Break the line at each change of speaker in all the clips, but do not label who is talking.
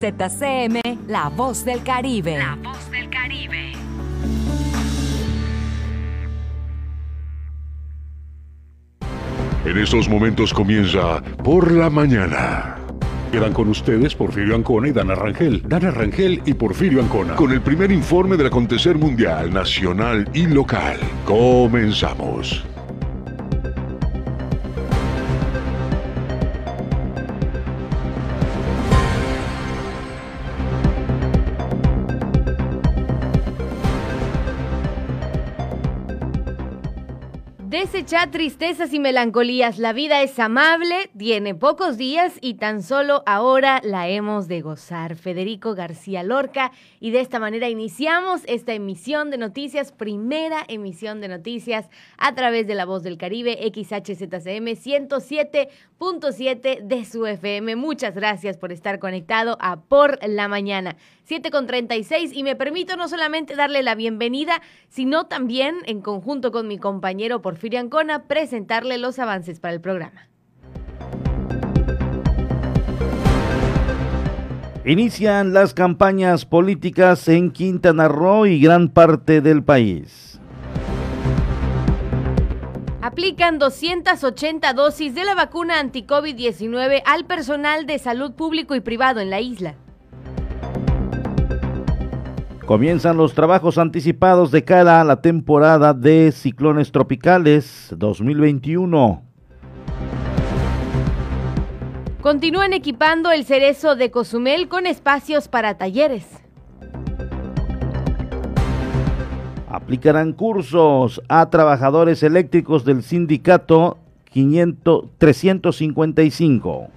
ZCM, La Voz del Caribe.
La Voz del Caribe.
En estos momentos comienza Por la Mañana. Quedan con ustedes Porfirio Ancona y Dana Rangel. Dana Rangel y Porfirio Ancona. Con el primer informe del acontecer mundial, nacional y local. Comenzamos.
Tristezas y melancolías. La vida es amable, tiene pocos días y tan solo ahora la hemos de gozar. Federico García Lorca. Y de esta manera iniciamos esta emisión de noticias, primera emisión de noticias a través de la voz del Caribe, XHZCM 107.7 de su FM. Muchas gracias por estar conectado a Por la Mañana. 7 con 36 y me permito no solamente darle la bienvenida, sino también en conjunto con mi compañero Porfirio Ancona presentarle los avances para el programa.
Inician las campañas políticas en Quintana Roo y gran parte del país.
Aplican 280 dosis de la vacuna anti-COVID-19 al personal de salud público y privado en la isla.
Comienzan los trabajos anticipados de cara a la temporada de ciclones tropicales 2021.
Continúan equipando el cerezo de Cozumel con espacios para talleres.
Aplicarán cursos a trabajadores eléctricos del sindicato 500, 355.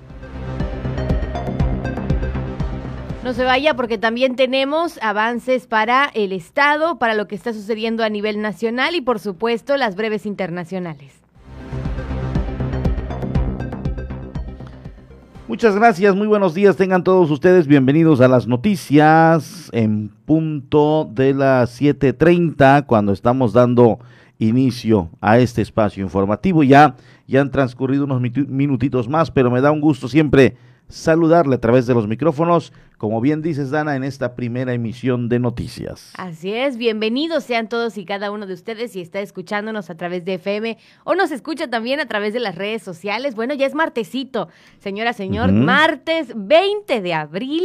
No se vaya porque también tenemos avances para el Estado, para lo que está sucediendo a nivel nacional y por supuesto las breves internacionales.
Muchas gracias, muy buenos días, tengan todos ustedes bienvenidos a las noticias en punto de las 7.30 cuando estamos dando inicio a este espacio informativo. Ya, ya han transcurrido unos minutitos más, pero me da un gusto siempre saludarle a través de los micrófonos, como bien dices, Dana, en esta primera emisión de noticias.
Así es, bienvenidos sean todos y cada uno de ustedes si está escuchándonos a través de FM o nos escucha también a través de las redes sociales. Bueno, ya es martesito, señora, señor, martes 20 de abril,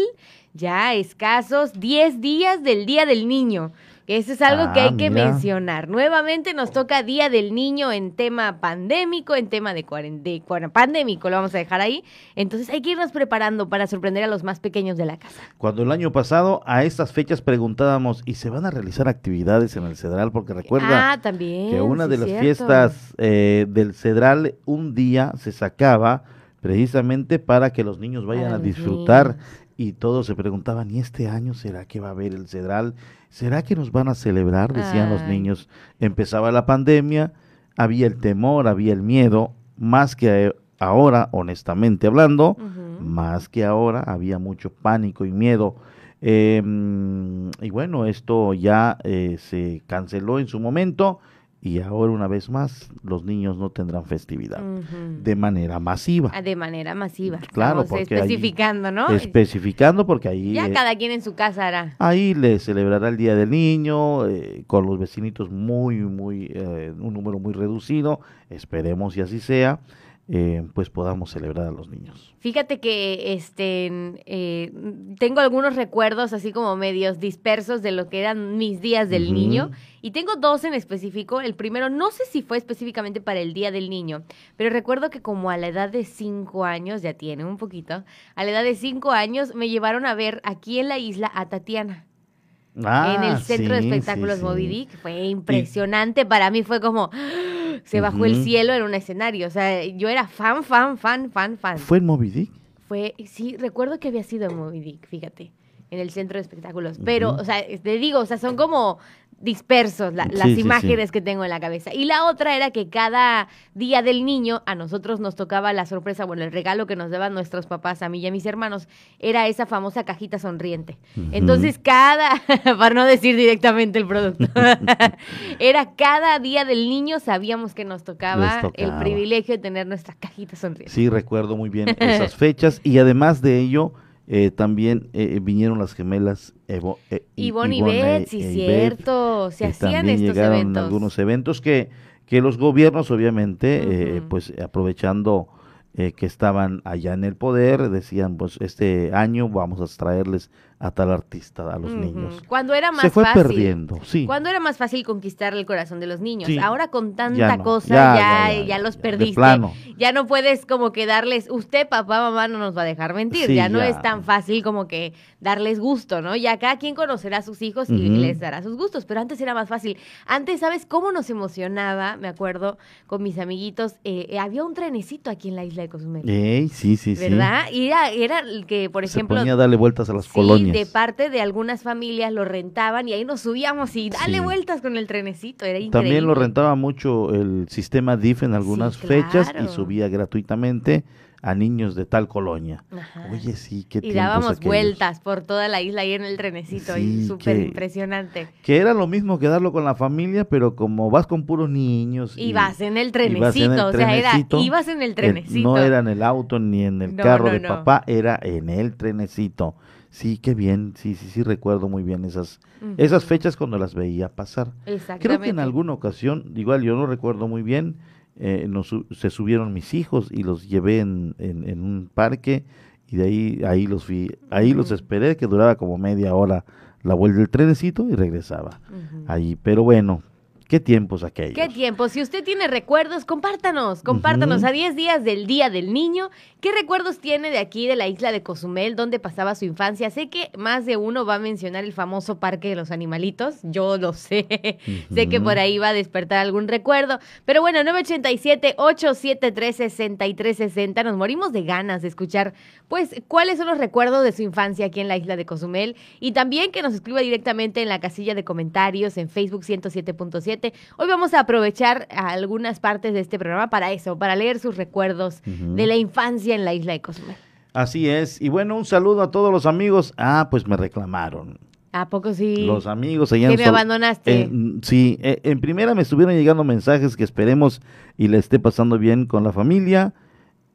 ya escasos 10 días del Día del Niño. Eso es algo que hay ah, que mencionar. Nuevamente nos toca Día del Niño en tema pandémico, en tema de, de pandémico, lo vamos a dejar ahí. Entonces hay que irnos preparando para sorprender a los más pequeños de la casa.
Cuando el año pasado a estas fechas preguntábamos, ¿y se van a realizar actividades en el Cedral? Porque recuerda
ah, también,
que una de las fiestas eh, del Cedral un día se sacaba precisamente para que los niños vayan a disfrutar y todos se preguntaban, ¿y este año será que va a haber el Cedral? ¿Será que nos van a celebrar? Decían los niños. Empezaba la pandemia, había el temor, había el miedo, más que ahora, honestamente hablando, más que ahora, había mucho pánico y miedo. Em, y bueno, esto ya eh, se canceló en su momento y ahora una vez más los niños no tendrán festividad de manera masiva.
Ah, de manera masiva.
Claro, porque
especificando, ¿no?
Especificando porque ahí
ya cada quien en su casa hará.
Ahí le celebrará el día del niño eh, con los vecinitos muy muy eh, un número muy reducido. Esperemos y así sea. Eh, pues podamos celebrar a los niños.
Fíjate que este eh, tengo algunos recuerdos así como medios dispersos de lo que eran mis días del niño y tengo dos en específico. El primero, no sé si fue específicamente para el Día del Niño, pero recuerdo que como a la edad de cinco años, ya tiene un poquito, a la edad de cinco años me llevaron a ver aquí en la isla a Tatiana. Ah, en el centro de espectáculos sí, Fue impresionante. Para mí fue como se bajó el cielo en un escenario. O sea, yo era fan, fan, fan, fan, fan.
¿Fue en Moby Dick?
Fue, sí, recuerdo que había sido en Moby Dick, fíjate, en el centro de espectáculos. Pero, o sea, te digo, o sea, son como dispersos las imágenes que tengo en la cabeza. Y la otra era que cada día del niño a nosotros nos tocaba la sorpresa, bueno, el regalo que nos daban nuestros papás, a mí y a mis hermanos, era esa famosa cajita sonriente. Entonces cada, para no decir directamente el producto, era cada día del niño sabíamos que nos tocaba, el privilegio de tener nuestra cajita sonriente.
Sí, recuerdo muy bien esas fechas y además de ello Eh, también eh, vinieron las gemelas Evo, eh, y-
Ivonne y
Ivonne
Beth, sí,
e
cierto. Se hacían estos
llegaron
eventos.
algunos eventos que, que los gobiernos, obviamente, eh, pues aprovechando eh, que estaban allá en el poder, decían, pues este año vamos a traerles a tal artista a los niños.
Cuando era más
Se fue
fácil.
perdiendo, sí.
Cuando era más fácil conquistar el corazón de los niños.
Sí.
Ahora con tanta
Ya no,
cosa
ya,
ya, los perdiste.
plano.
Ya no puedes como que darles, usted papá, mamá no nos va a dejar mentir.
Sí,
ya no es tan fácil como que darles gusto, ¿no? Ya cada quien conocerá a sus hijos y les dará sus gustos. Pero antes era más fácil. Antes, ¿sabes cómo nos emocionaba? Me acuerdo con mis amiguitos. eh, eh, había un trenecito aquí en la isla de Cozumel.
Ey, sí, sí, sí.
¿Verdad? Y era, era el que, por
Se
ejemplo,
ponía a darle vueltas a las
Sí, de parte de algunas familias lo rentaban y ahí nos subíamos y dale
Sí.
vueltas con el trenecito, era increíble.
También lo rentaba mucho el sistema DIF en algunas
Sí,
fechas y subía gratuitamente a niños de tal colonia.
Ajá.
Oye, sí, qué
y dábamos
aquellos.
vueltas por toda la isla ahí en el trenecito, y
Sí,
súper
que-
impresionante.
Que era lo mismo que darlo con la familia, pero como vas con puros niños.
Y vas en el
y en
trenecito,
el
o sea, era, ibas en el trenecito.
no era en el auto ni en el
No,
carro
no,
de
no.
papá, era en el trenecito. Sí, qué bien, sí, sí, sí, recuerdo muy bien esas, esas fechas cuando las veía pasar.
Exactamente.
Creo que en alguna ocasión, igual yo no recuerdo muy bien, eh, nos se subieron mis hijos y los llevé en, en- en un parque y de ahí, ahí los vi, ahí los esperé, que duraba como media hora la vuelta del trenecito y regresaba
Ujú.
ahí. Pero bueno, qué tiempos aquellos.
¿Qué tiempo? Si usted tiene recuerdos, compártanos, compártanos a 10 días del Día del Niño. ¿Qué recuerdos tiene de aquí, de la isla de Cozumel, donde pasaba su infancia? Sé que más de uno va a mencionar el famoso Parque de los Animalitos, yo lo sé. sé que por ahí va a despertar algún recuerdo. Pero bueno, 987-873-6360. Nos morimos de ganas de escuchar, pues, cuáles son los recuerdos de su infancia aquí en la isla de Cozumel. Y también que nos escriba directamente en la casilla de comentarios en Facebook 107.7. Hoy vamos a aprovechar algunas partes de este programa para eso, para leer sus recuerdos de la infancia en la isla de Cozumel.
Así es. Y bueno, un saludo a todos los amigos. Ah, pues me reclamaron.
¿A poco sí?
Los amigos allá
que me abandonaste.
en- sí, eh, en primera me estuvieron llegando mensajes que esperemos y le esté pasando bien con la familia.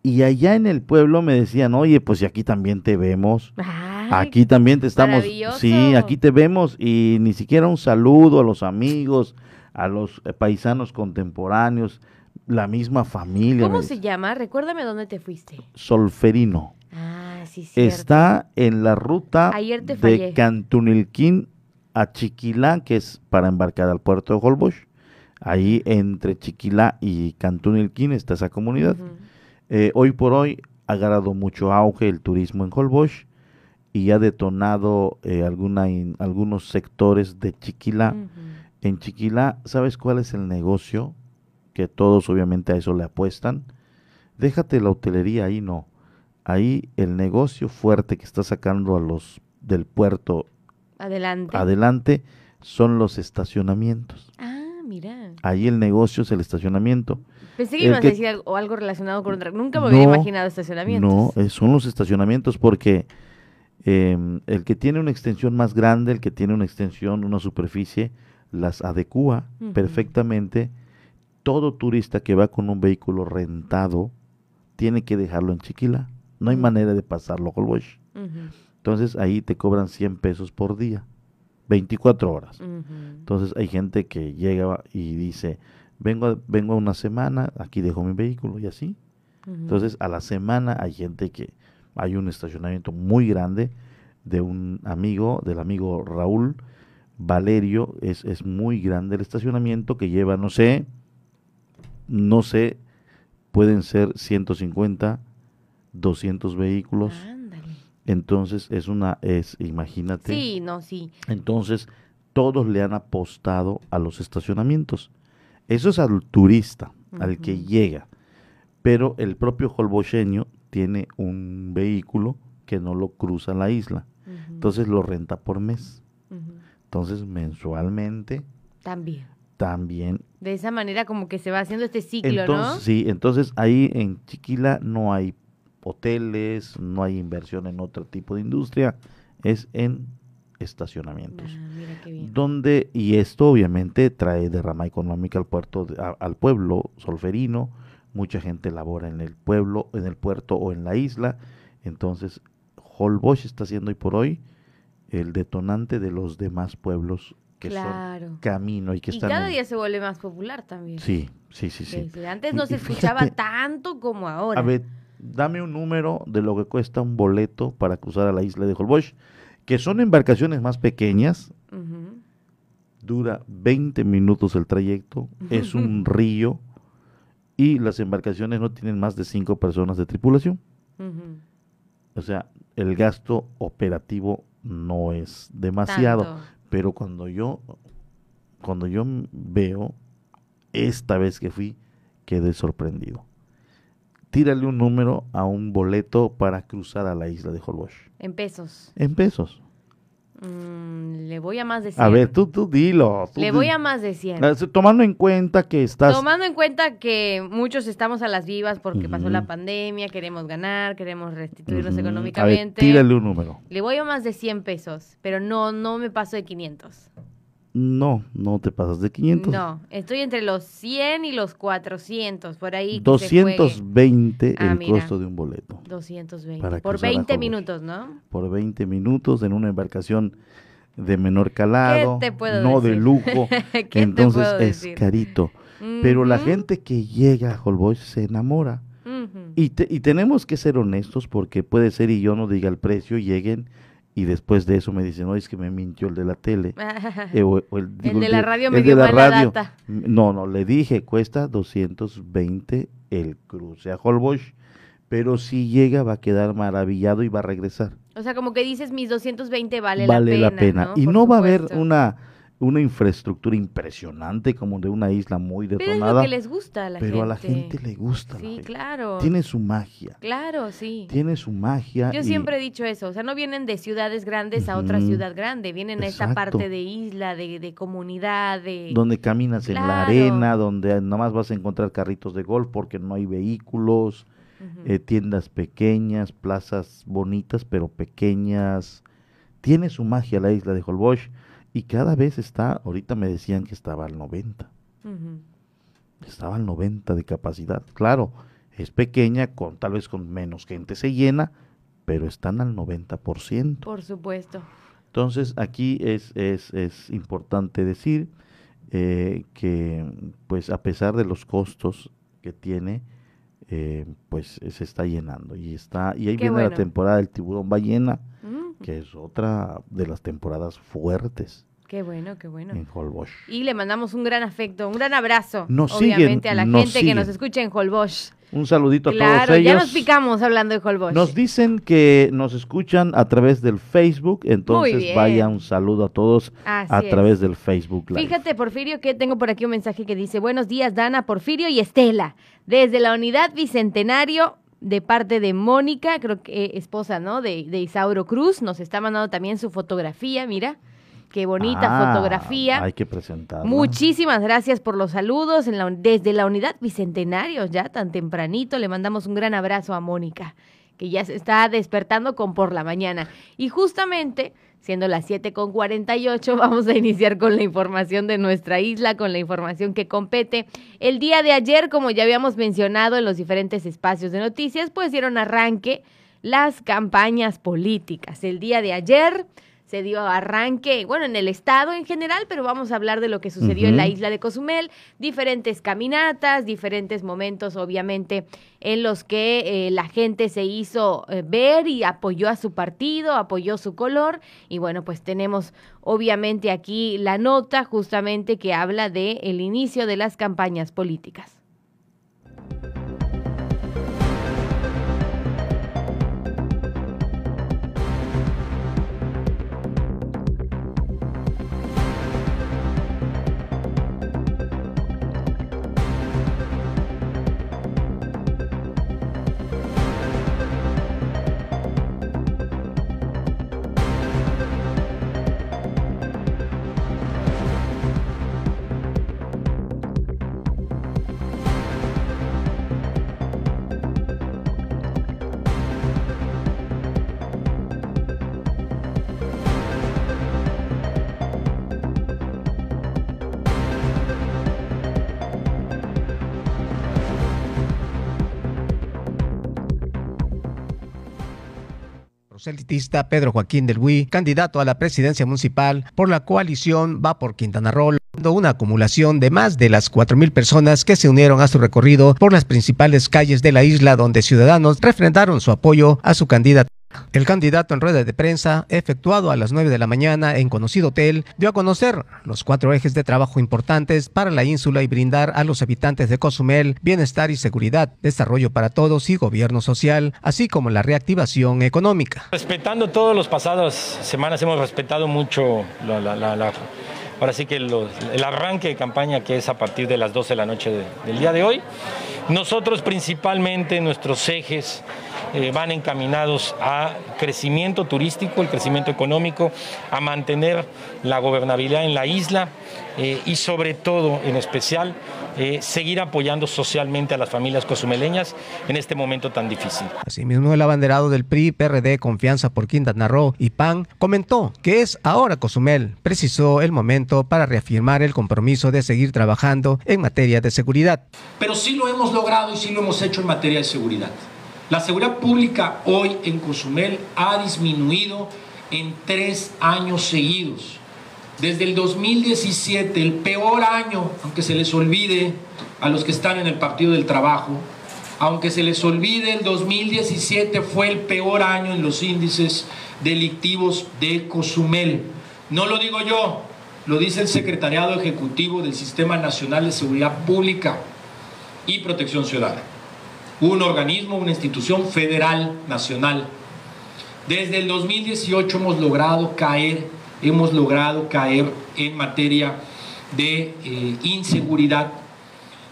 Y allá en el pueblo me decían, oye, pues y aquí también te vemos.
Ay,
Aquí también te estamos. Sí, aquí te vemos. Y ni siquiera un saludo a los amigos, a los eh, paisanos contemporáneos, la misma familia.
¿Cómo se llama? Recuérdame dónde te fuiste.
Solferino.
Ah, sí, cierto.
Está en la ruta
Ayer te fallé.
de Cantunilquín a Chiquilá, que es para embarcar al puerto de Holbox. Ahí entre Chiquilá y Cantunilquín está esa comunidad. Eh, hoy por hoy ha agarrado mucho auge el turismo en Holbox y ha detonado eh, alguna in- algunos sectores de Chiquilá. En Chiquilá, ¿sabes cuál es el negocio? Que todos obviamente a eso le apuestan. Déjate la hotelería ahí, no. Ahí el negocio fuerte que está sacando a los del puerto
Adelante.
adelante son los estacionamientos.
ah, mira.
Ahí el negocio es el estacionamiento.
Pensé que
El
ibas a decir algo, algo relacionado con otra. Nunca me
No,
imaginado estacionamientos.
No, eh, son los estacionamientos porque em, el que tiene una extensión más grande, el que tiene una extensión, una superficie, las adecua perfectamente. Todo turista que va con un vehículo rentado tiene que dejarlo en Chiquila. No hay manera de pasarlo a Holbox. Entonces ahí te cobran 100 pesos por día, 24 horas. Entonces hay gente que llega y dice, vengo, a- vengo a una semana, aquí dejo mi vehículo y así. Entonces, a la semana hay gente que hay un estacionamiento muy grande de un amigo, del amigo Raúl Valerio, es, es muy grande el estacionamiento que lleva, no sé, no sé, pueden ser 150, 200 vehículos.
Ándale.
Entonces, es una, es, imagínate.
Sí, no, sí.
Entonces, todos le han apostado a los estacionamientos. Eso es al turista, al que llega. Pero el propio holbocheño tiene un vehículo que no lo cruza la isla. Entonces lo renta por mes. Entonces, mensualmente
También.
también.
De esa manera como que se va haciendo este ciclo,
Entonces,
¿no?
sí, entonces ahí en Chiquila no hay hoteles, no hay inversión en otro tipo de industria, es en estacionamientos.
Ah, mira qué bien.
donde y esto obviamente trae derrama económica al puerto de- a- al pueblo solferino mucha gente labora en el pueblo en el puerto o en la isla entonces Holbox está siendo hoy por hoy el detonante de los demás pueblos que
Claro.
son camino y que
Y
están
cada
en-
día se vuelve más popular también.
sí sí sí sí.
Antes
Y-
no se escuchaba
fíjate-
tanto como ahora.
a ver dame un número de lo que cuesta un boleto para cruzar a la isla de Holbox que son embarcaciones más pequeñas dura 20 minutos el trayecto es un río y las embarcaciones no tienen más de cinco personas de tripulación. O sea, el gasto operativo no es demasiado,
Tanto.
pero cuando yo cuando yo veo esta vez que fui quedé sorprendido. Tírale un número a un boleto para cruzar a la isla de Holbox
En pesos.
en pesos.
Mm, le voy a más de 100.
A ver, tú tú dilo. tú
Le voy a más de 100.
Ah, Tomando en cuenta que estás
Tomando en cuenta que muchos estamos a las vivas porque pasó la pandemia, queremos ganar, queremos restituirnos
Ujú. A ver,
económicamente.
tírale un número.
Le voy a más de 100 pesos, pero no no me paso de 500.
No, no te pasas de 500.
No, estoy entre los 100 y los 400, por ahí. que se juegue.
220
Ah,
el
mira.
costo de un boleto.
220.
para
Por
cruzar a
20
Holbox.
minutos, ¿no?
por 20 minutos en una embarcación de menor calado,
te puedo
no de lujo,
¿Qué te
entonces
puedo
es
decir?
carito. Pero la gente que llega a Holbox se enamora. Y, te- y tenemos que ser honestos porque puede ser y yo no diga el precio, lleguen y después de eso me dicen, no, es que me mintió el de la tele. eh, o- o el, digo,
de la radio me
el
dio
de la radio.
data.
No, no, le dije, cuesta 220 el cruce a Holbox, pero si llega va a quedar maravillado y va a regresar.
O sea, como que dices, mis 220 vale,
vale
la pena.
Y
Por
no va a haber una, una infraestructura impresionante como de una isla muy
Pero es lo
detonada,
que les gusta a la
pero
gente.
a la gente le gusta. la
Sí, claro.
Tiene su magia.
Claro, sí.
Tiene su magia.
Yo
y-
siempre he dicho eso, o sea, no vienen de ciudades grandes a otra ciudad grande, vienen a esta parte de isla, de, de comunidad, de...
donde caminas en la arena, donde nada más vas a encontrar carritos de golf porque no hay vehículos, eh, tiendas pequeñas, plazas bonitas pero pequeñas. Tiene su magia la isla de Holbox y cada vez está, ahorita me decían que estaba al 90,
Ujú.
estaba al 90 de capacidad. Claro, es pequeña, con tal vez con menos gente se llena, pero están al 90%.
Por supuesto.
Entonces aquí es, es, es importante decir eh, que pues a pesar de los costos que tiene, eh, pues se está llenando y está y ahí
Qué
viene la temporada del tiburón ballena,
Mm,
que es otra de las temporadas fuertes
qué bueno, qué bueno.
en Holbox.
Y le mandamos un gran afecto, un gran abrazo,
Nos
obviamente,
siguen,
a la gente que nos escucha en Holbox.
Un saludito a
Claro,
todos ellos.
ya nos picamos hablando de Holbox.
Nos dicen que nos escuchan a través del Facebook, entonces vaya un saludo a todos
Así
a
es.
través del Facebook Live.
Fíjate, Porfirio, que tengo por aquí un mensaje que dice, buenos días, Dana, Porfirio y Estela, desde la unidad Bicentenario, de parte de Mónica, creo que eh, esposa, ¿no? De, de Isauro Cruz, nos está mandando también su fotografía, mira, qué bonita
Ah,
fotografía.
Hay que presentarla.
Muchísimas gracias por los saludos en la desde la unidad Bicentenario, ya tan tempranito. Le mandamos un gran abrazo a Mónica, que ya se está despertando con por la mañana. Y justamente, siendo las 7 con 48, vamos a iniciar con la información de nuestra isla, con la información que compete. El día de ayer, como ya habíamos mencionado en los diferentes espacios de noticias, pues dieron arranque las campañas políticas. El día de ayer se dio arranque, bueno, en el estado en general, pero vamos a hablar de lo que sucedió en la isla de Cozumel, diferentes caminatas, diferentes momentos, obviamente, en los que eh, la gente se hizo eh, ver y apoyó a su partido, apoyó su color, y bueno, pues tenemos obviamente aquí la nota justamente que habla de el inicio de las campañas políticas.
Proselitista Pedro Joaquín del Huy, candidato a la presidencia municipal por la coalición Va por Quintana Roo, una acumulación de más de las 4.000 personas que se unieron a su recorrido por las principales calles de la isla donde ciudadanos refrendaron su apoyo a su candidato. El candidato en rueda de prensa, efectuado a las 9 de la mañana en conocido hotel, dio a conocer los cuatro ejes de trabajo importantes para la ínsula y brindar a los habitantes de Cozumel bienestar y seguridad, desarrollo para todos y gobierno social, así como la reactivación económica.
Respetando todos los pasadas semanas, hemos respetado mucho la, ahora sí que el arranque de campaña que es a partir de las 12 de la noche del día de hoy. Nosotros principalmente nuestros ejes eh, van encaminados a crecimiento turístico, el crecimiento económico, a mantener la gobernabilidad en la isla eh, y sobre todo, en especial, eh, seguir apoyando socialmente a las familias cozumeleñas en este momento tan difícil.
Asimismo, el abanderado del PRI, PRD, Confianza por Quintana Roo y PAN comentó que es ahora Cozumel. Precisó el momento para reafirmar el compromiso de seguir trabajando en materia de seguridad.
Pero sí lo hemos logrado y sí lo hemos hecho en materia de seguridad. La seguridad pública hoy en Cozumel ha disminuido en tres años seguidos. Desde el 2017, el peor año, aunque se les olvide a los que están en el Partido del Trabajo, aunque se les olvide, el 2017 fue el peor año en los índices delictivos de Cozumel. No lo digo yo, lo dice el Secretariado Ejecutivo del Sistema Nacional de Seguridad Pública y Protección Ciudadana un organismo, una institución federal, nacional. Desde el 2018 hemos logrado caer, hemos logrado caer en materia de eh, inseguridad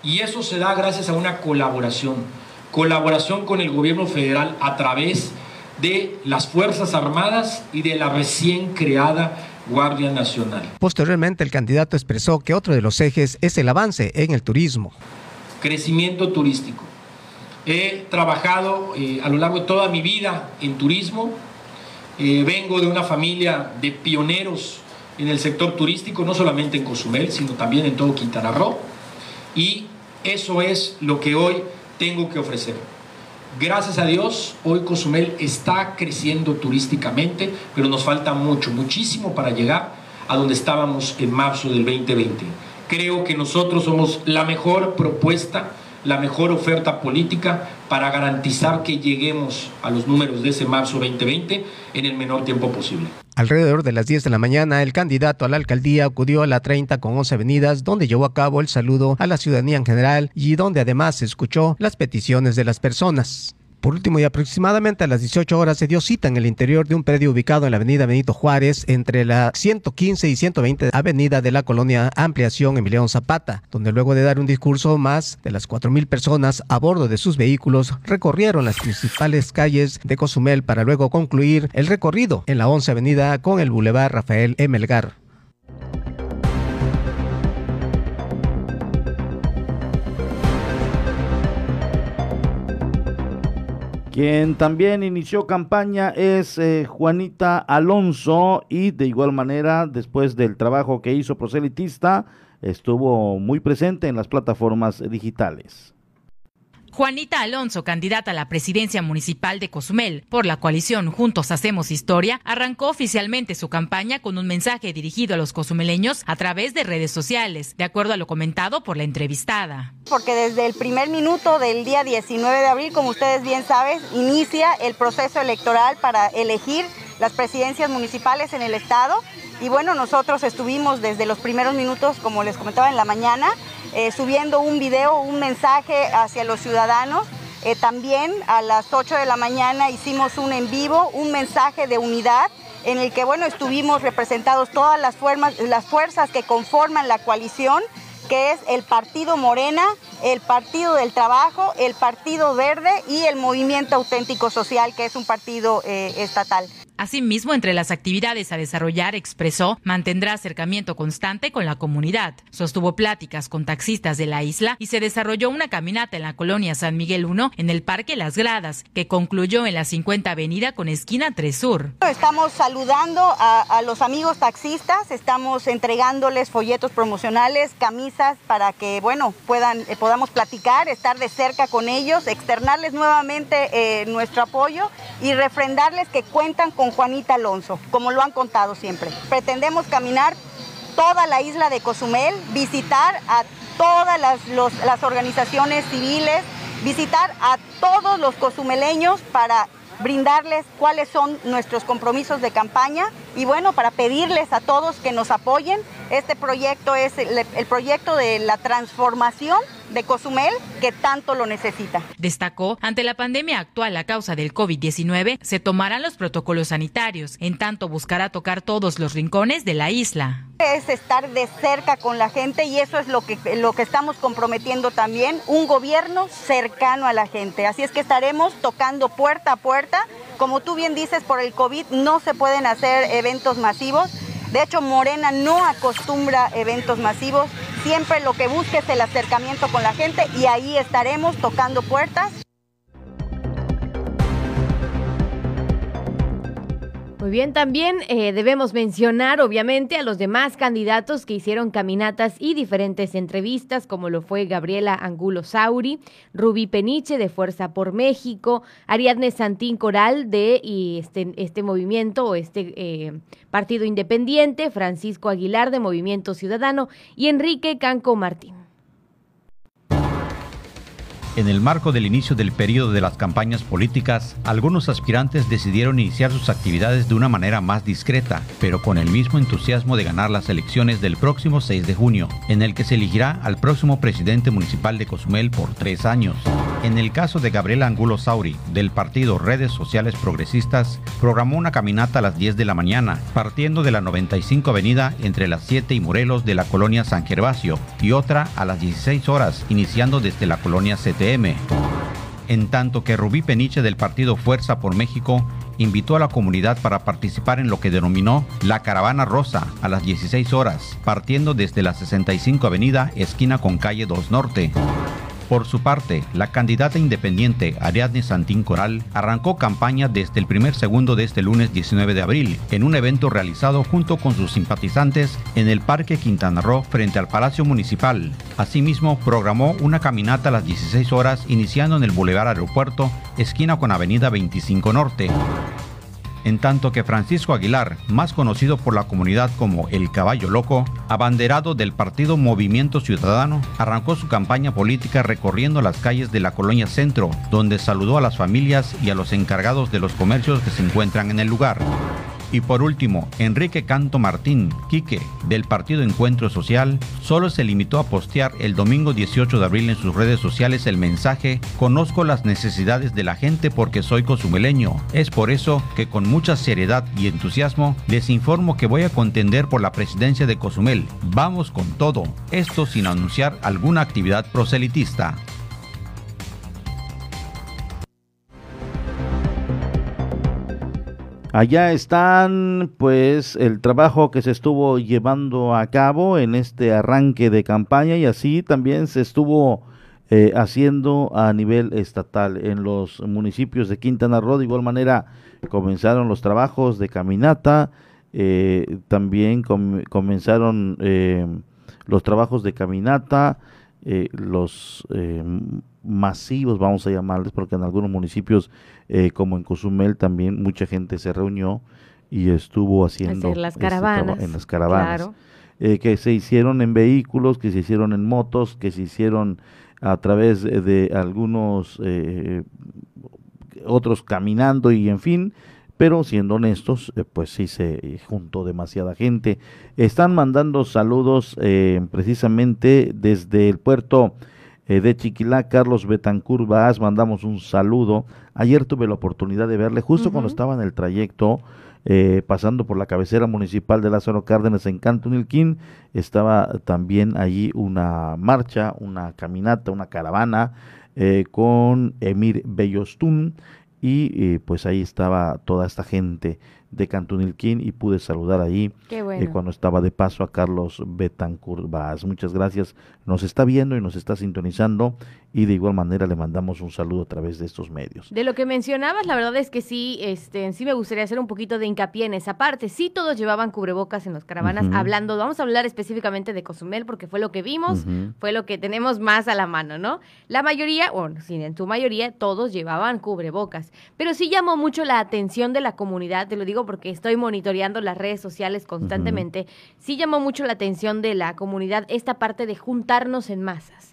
y eso se da gracias a una colaboración, colaboración con el gobierno federal a través de las Fuerzas Armadas y de la recién creada Guardia Nacional.
Posteriormente, el candidato expresó que otro de los ejes es el avance en el turismo.
Crecimiento turístico. He trabajado eh, a lo largo de toda mi vida en turismo. Eh, vengo de una familia de pioneros en el sector turístico, no solamente en Cozumel, sino también en todo Quintana Roo. Y eso es lo que hoy tengo que ofrecer. Gracias a Dios, hoy Cozumel está creciendo turísticamente, pero nos falta mucho, muchísimo para llegar a donde estábamos en marzo del 2020. Creo que nosotros somos la mejor propuesta la mejor oferta política para garantizar que lleguemos a los números de ese marzo 2020 en el menor tiempo posible.
Alrededor de las 10 de la mañana, el candidato a la alcaldía acudió a la 30 con 11 avenidas, donde llevó a cabo el saludo a la ciudadanía en general y donde además escuchó las peticiones de las personas. Por último, y aproximadamente a las 18 horas se dio cita en el interior de un predio ubicado en la avenida Benito Juárez, entre la 115 y 120 avenida de la colonia Ampliación Emiliano Zapata, donde luego de dar un discurso más de las 4.000 personas a bordo de sus vehículos recorrieron las principales calles de Cozumel para luego concluir el recorrido en la 11 avenida con el Boulevard Rafael Emelgar.
Quien también inició campaña es eh, Juanita Alonso y de igual manera, después del trabajo que hizo proselitista, estuvo muy presente en las plataformas digitales.
Juanita Alonso, candidata a la presidencia municipal de Cozumel por la coalición Juntos Hacemos Historia, arrancó oficialmente su campaña con un mensaje dirigido a los cozumeleños a través de redes sociales, de acuerdo a lo comentado por la entrevistada.
Porque desde el primer minuto del día 19 de abril, como ustedes bien saben, inicia el proceso electoral para elegir las presidencias municipales en el estado. Y bueno, nosotros estuvimos desde los primeros minutos, como les comentaba en la mañana, eh, subiendo un video, un mensaje hacia los ciudadanos. Eh, también a las 8 de la mañana hicimos un en vivo, un mensaje de unidad en el que bueno, estuvimos representados todas las, fuerzas que conforman la coalición, que es el Partido Morena, el Partido del Trabajo, el Partido Verde y el Movimiento Auténtico Social, que es un partido eh, estatal.
Asimismo, entre las actividades a desarrollar, expresó, mantendrá acercamiento constante con la comunidad. Sostuvo pláticas con taxistas de la isla y se desarrolló una caminata en la colonia San Miguel 1 en el Parque Las Gradas, que concluyó en la 50 Avenida con esquina 3 Sur.
Estamos saludando a, a los amigos taxistas, estamos entregándoles folletos promocionales, camisas para que, bueno, puedan, eh, podamos platicar, estar de cerca con ellos, externarles nuevamente eh, nuestro apoyo y refrendarles que cuentan con Juanita Alonso, como lo han contado siempre. Pretendemos caminar toda la isla de Cozumel, visitar a todas las, las organizaciones civiles, visitar a todos los cozumeleños para brindarles cuáles son nuestros compromisos de campaña y bueno, para pedirles a todos que nos apoyen. Este proyecto es el, el proyecto de la transformación de Cozumel que tanto lo necesita.
Destacó, ante la pandemia actual a causa del COVID-19, se tomarán los protocolos sanitarios, en tanto buscará tocar todos los rincones de la isla.
Es estar de cerca con la gente y eso es lo que, lo que estamos comprometiendo también, un gobierno cercano a la gente. Así es que estaremos tocando puerta a puerta. Como tú bien dices, por el COVID no se pueden hacer eventos masivos. De hecho, Morena no acostumbra eventos masivos. Siempre lo que busca es el acercamiento con la gente y ahí estaremos tocando puertas.
Muy bien, también eh, debemos mencionar, obviamente, a los demás candidatos que hicieron caminatas y diferentes entrevistas, como lo fue Gabriela Angulo Sauri, Rubí Peniche de Fuerza por México, Ariadne Santín Coral de y este, este movimiento o este eh, partido independiente, Francisco Aguilar de Movimiento Ciudadano y Enrique Canco Martín.
En el marco del inicio del periodo de las campañas políticas, algunos aspirantes decidieron iniciar sus actividades de una manera más discreta, pero con el mismo entusiasmo de ganar las elecciones del próximo 6 de junio, en el que se elegirá al próximo presidente municipal de Cozumel por tres años. En el caso de Gabriela Angulo Sauri, del partido Redes Sociales Progresistas, programó una caminata a las 10 de la mañana, partiendo de la 95 Avenida entre las 7 y Morelos de la colonia San Gervasio, y otra a las 16 horas, iniciando desde la colonia CTM. En tanto que Rubí Peniche del partido Fuerza por México invitó a la comunidad para participar en lo que denominó la Caravana Rosa a las 16 horas, partiendo desde la 65 Avenida, esquina con calle 2 Norte. Por su parte, la candidata independiente Ariadne Santín Coral arrancó campaña desde el primer segundo de este lunes 19 de abril, en un evento realizado junto con sus simpatizantes en el Parque Quintana Roo frente al Palacio Municipal. Asimismo, programó una caminata a las 16 horas iniciando en el Boulevard Aeropuerto, esquina con Avenida 25 Norte en tanto que Francisco Aguilar, más conocido por la comunidad como El Caballo Loco, abanderado del partido Movimiento Ciudadano, arrancó su campaña política recorriendo las calles de la colonia Centro, donde saludó a las familias y a los encargados de los comercios que se encuentran en el lugar. Y por último, Enrique Canto Martín, Quique, del Partido Encuentro Social, solo se limitó a postear el domingo 18 de abril en sus redes sociales el mensaje Conozco las necesidades de la gente porque soy cozumeleño. Es por eso que con mucha seriedad y entusiasmo les informo que voy a contender por la presidencia de Cozumel. Vamos con todo. Esto sin anunciar alguna actividad proselitista.
Allá están, pues, el trabajo que se estuvo llevando a cabo en este arranque de campaña y así también se estuvo eh, haciendo a nivel estatal en los municipios de Quintana Roo. De igual manera, comenzaron los trabajos de caminata, eh, también comenzaron eh, los trabajos de caminata, los masivos, vamos a llamarles, porque en algunos municipios, eh, como en Cozumel, también mucha gente se reunió y estuvo haciendo
las caravanas,
en las caravanas, eh, que se hicieron en vehículos, que se hicieron en motos, que se hicieron a través de, algunos eh, otros caminando y en fin, pero siendo honestos, pues sí se juntó demasiada gente. Están mandando saludos precisamente desde el puerto eh, de Chiquilá, Carlos Betancur Baaz, mandamos un saludo. Ayer tuve la oportunidad de verle justo cuando estaba en el trayecto, eh, pasando por la cabecera municipal de Lázaro Cárdenas en Cantunilquín, estaba también allí una marcha, una caminata, una caravana eh, con Emir Bellostún y pues ahí estaba toda esta gente de Cantunilquín y pude saludar ahí eh,
bueno.
cuando estaba de paso a Carlos Betancourt Vaz. Muchas gracias. Nos está viendo y nos está sintonizando y de igual manera le mandamos un saludo a través de estos medios.
De lo que mencionabas, la verdad es que sí, este, sí me gustaría hacer un poquito de hincapié en esa parte. Sí, todos llevaban cubrebocas en las caravanas, hablando, vamos a hablar específicamente de Cozumel, porque fue lo que vimos, fue lo que tenemos más a la mano, ¿no? La mayoría, bueno, sí, en su mayoría, todos llevaban cubrebocas. Pero sí llamó mucho la atención de la comunidad, te lo digo porque estoy monitoreando las redes sociales constantemente. Sí llamó mucho la atención de la comunidad esta parte de juntarnos en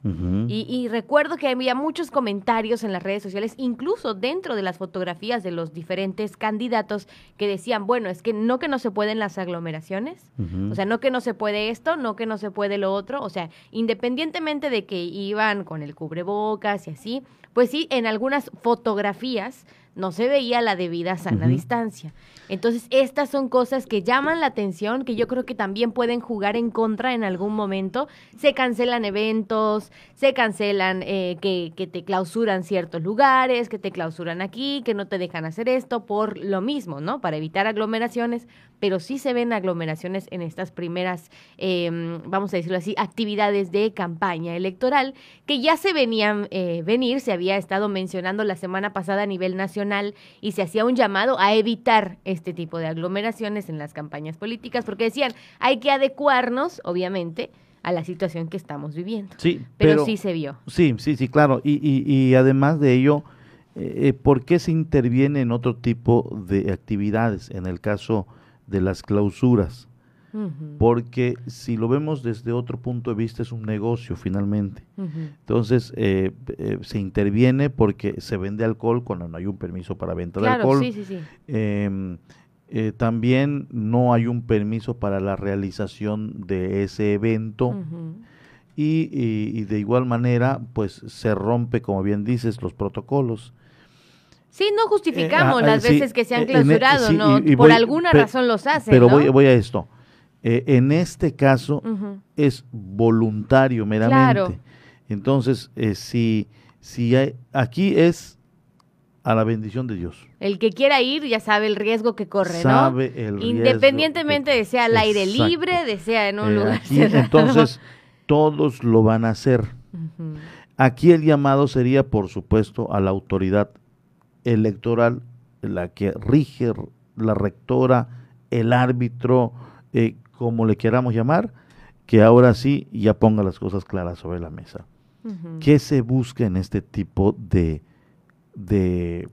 Y, y recuerdo que había muchos comentarios en las redes sociales, incluso dentro de las fotografías de los diferentes candidatos, que decían, bueno, es que no que no se pueden las aglomeraciones, o sea, no que no se puede esto, no que no se puede lo otro, o sea, independientemente de que iban con el cubrebocas y así, pues sí, en algunas fotografías no se veía la debida sana distancia. Entonces, estas son cosas que llaman la atención, que yo creo que también pueden jugar en contra en algún momento. Se cancelan eventos, se cancelan eh, que, que te clausuran ciertos lugares, que te clausuran aquí, que no te dejan hacer esto por lo mismo, ¿no? Para evitar aglomeraciones, pero sí se ven aglomeraciones en estas primeras, eh, vamos a decirlo así, actividades de campaña electoral, que ya se venían eh, venir, se había estado mencionando la semana pasada a nivel nacional y se hacía un llamado a evitar este tipo de aglomeraciones en las campañas políticas, porque decían, hay que adecuarnos, obviamente, a la situación que estamos viviendo.
Sí,
Pero,
pero,
sí se vio.
Sí, sí, sí, claro. Y, y, y además de ello, eh, ¿por qué se interviene en otro tipo de actividades en el caso de las clausuras? Porque si lo vemos desde otro punto de vista es un negocio finalmente. Entonces eh, eh, se interviene porque se vende alcohol cuando no hay un permiso para venta de alcohol.
sí, sí, sí.
Em, eh, también no hay un permiso para la realización de ese evento y- y de igual manera pues se rompe como bien dices los protocolos
Sí, no justificamos
Eh,
las
sí,
veces que se han
eh,
clausurado,
sí,
¿no?
y- y
Por
voy-
alguna
pe-
razón los hacen,
pero
¿no?
voy, voy a esto Eh, en este caso
Ujú.
es voluntario meramente
Claro.
entonces eh, si si hay- aquí es a la bendición de Dios
El que quiera ir ya sabe el riesgo que corre,
sabe
¿no?
el riesgo
Independientemente
que-
de sea al aire
Exacto.
libre, de sea en un
Eh,
lugar
aquí,
cerrado.
entonces todos lo van a hacer. Aquí el llamado sería, por supuesto, a la autoridad electoral, la que rige, la rectora, el árbitro, eh, como le queramos llamar, que ahora sí ya ponga las cosas claras sobre la mesa.
Ujú.
¿Qué se busca en este tipo de, de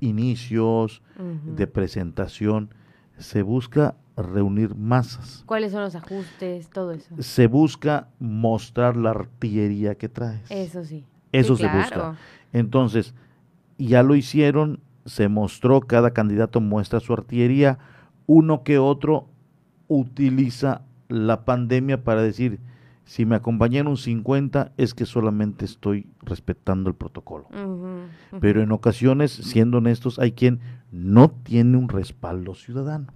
inicios, de presentación? Se busca reunir masas.
¿Cuáles son los ajustes? Todo eso.
Se busca mostrar la artillería que traes.
Eso sí.
Eso
Sí,
se
claro.
busca. Entonces, ya lo hicieron, se mostró, cada candidato muestra su artillería, uno que otro utiliza la pandemia para decir, si me acompañaron 50 es que solamente estoy respetando el protocolo. Pero en ocasiones, siendo honestos, hay quien no tiene un respaldo ciudadano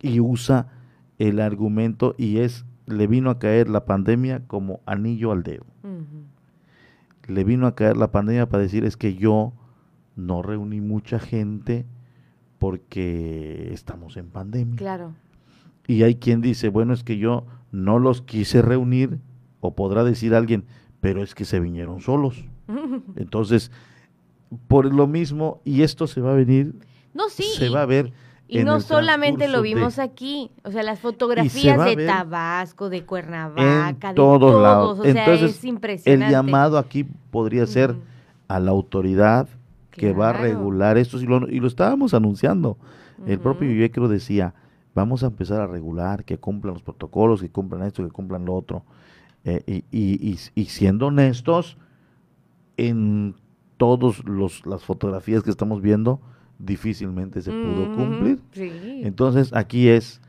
y usa el argumento y es, le vino a caer la pandemia como anillo al dedo. Le vino a caer la pandemia para decir es que yo no reuní mucha gente porque estamos en pandemia.
Claro.
Y hay quien dice, bueno, es que yo no los quise reunir, o podrá decir alguien, pero es que se vinieron solos. Entonces, por lo mismo, y esto se va a venir,
No, sí.
se va a ver.
Y no solamente lo
de-
vimos aquí, o sea, las fotografías de Tabasco, de Cuernavaca,
en
de
todos
todos,
lados.
o sea,
Entonces,
es impresionante.
el llamado aquí podría ser a la autoridad que va a regular esto y lo, y lo estábamos anunciando. El propio
Ujú.
Vivecro decía, vamos a empezar a regular, que cumplan los protocolos, que cumplan esto, que cumplan lo otro. Eh, y- y siendo honestos, en todas las fotografías que estamos viendo, difícilmente se pudo
Ujú,
cumplir.
Sí.
Entonces aquí es,